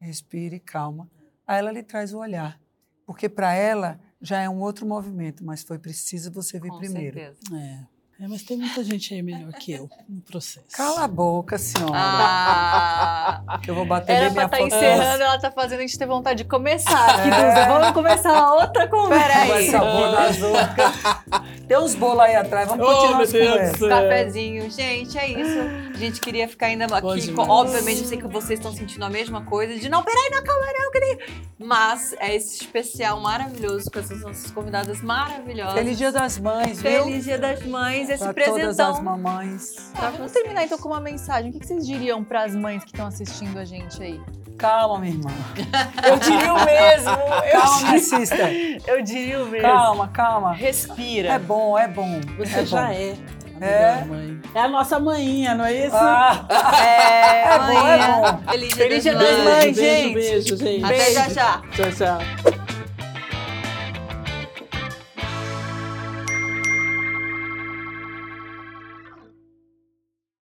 respire, calma. Aí ela lhe traz o olhar. Porque para ela já é um outro movimento, mas foi preciso você vir Com primeiro. certeza. É. É, mas tem muita gente aí melhor que eu no processo. Cala a boca, senhora. Ah, que eu vou bater Era pra estar foto. encerrando, ela tá fazendo a gente ter vontade de começar É. Duza. Vamos começar outra conversa. Peraí. Com essa boa das outras. Tem uns bolos aí atrás, vamos Oh, continuar as conversas. céu. cafezinho. Gente, é isso. A gente queria ficar ainda aqui. Obviamente, eu sei que vocês estão sentindo a mesma coisa. De não, peraí, não, calma, não, queria. Mas é esse especial maravilhoso com essas nossas convidadas maravilhosas. Feliz Dia das Mães, viu? Feliz Dia das Mães, esse Pra presentão. todas as mamães. Ah, vamos terminar então com uma mensagem. O que vocês diriam para as mães que estão assistindo a gente aí? Calma, minha irmã. Eu diria o mesmo. Calma, minha sister. Eu diria o mesmo. Calma, calma. Respira. É bom, é bom. Você é já bom. é. a É? É a nossa manhinha, não é isso? Ah, É, É bom, é bom. Feliz Dia Feliz das Dia das Mães. Beijo, gente. Beijo, beijo, gente. Até já já. Tchau, tchau.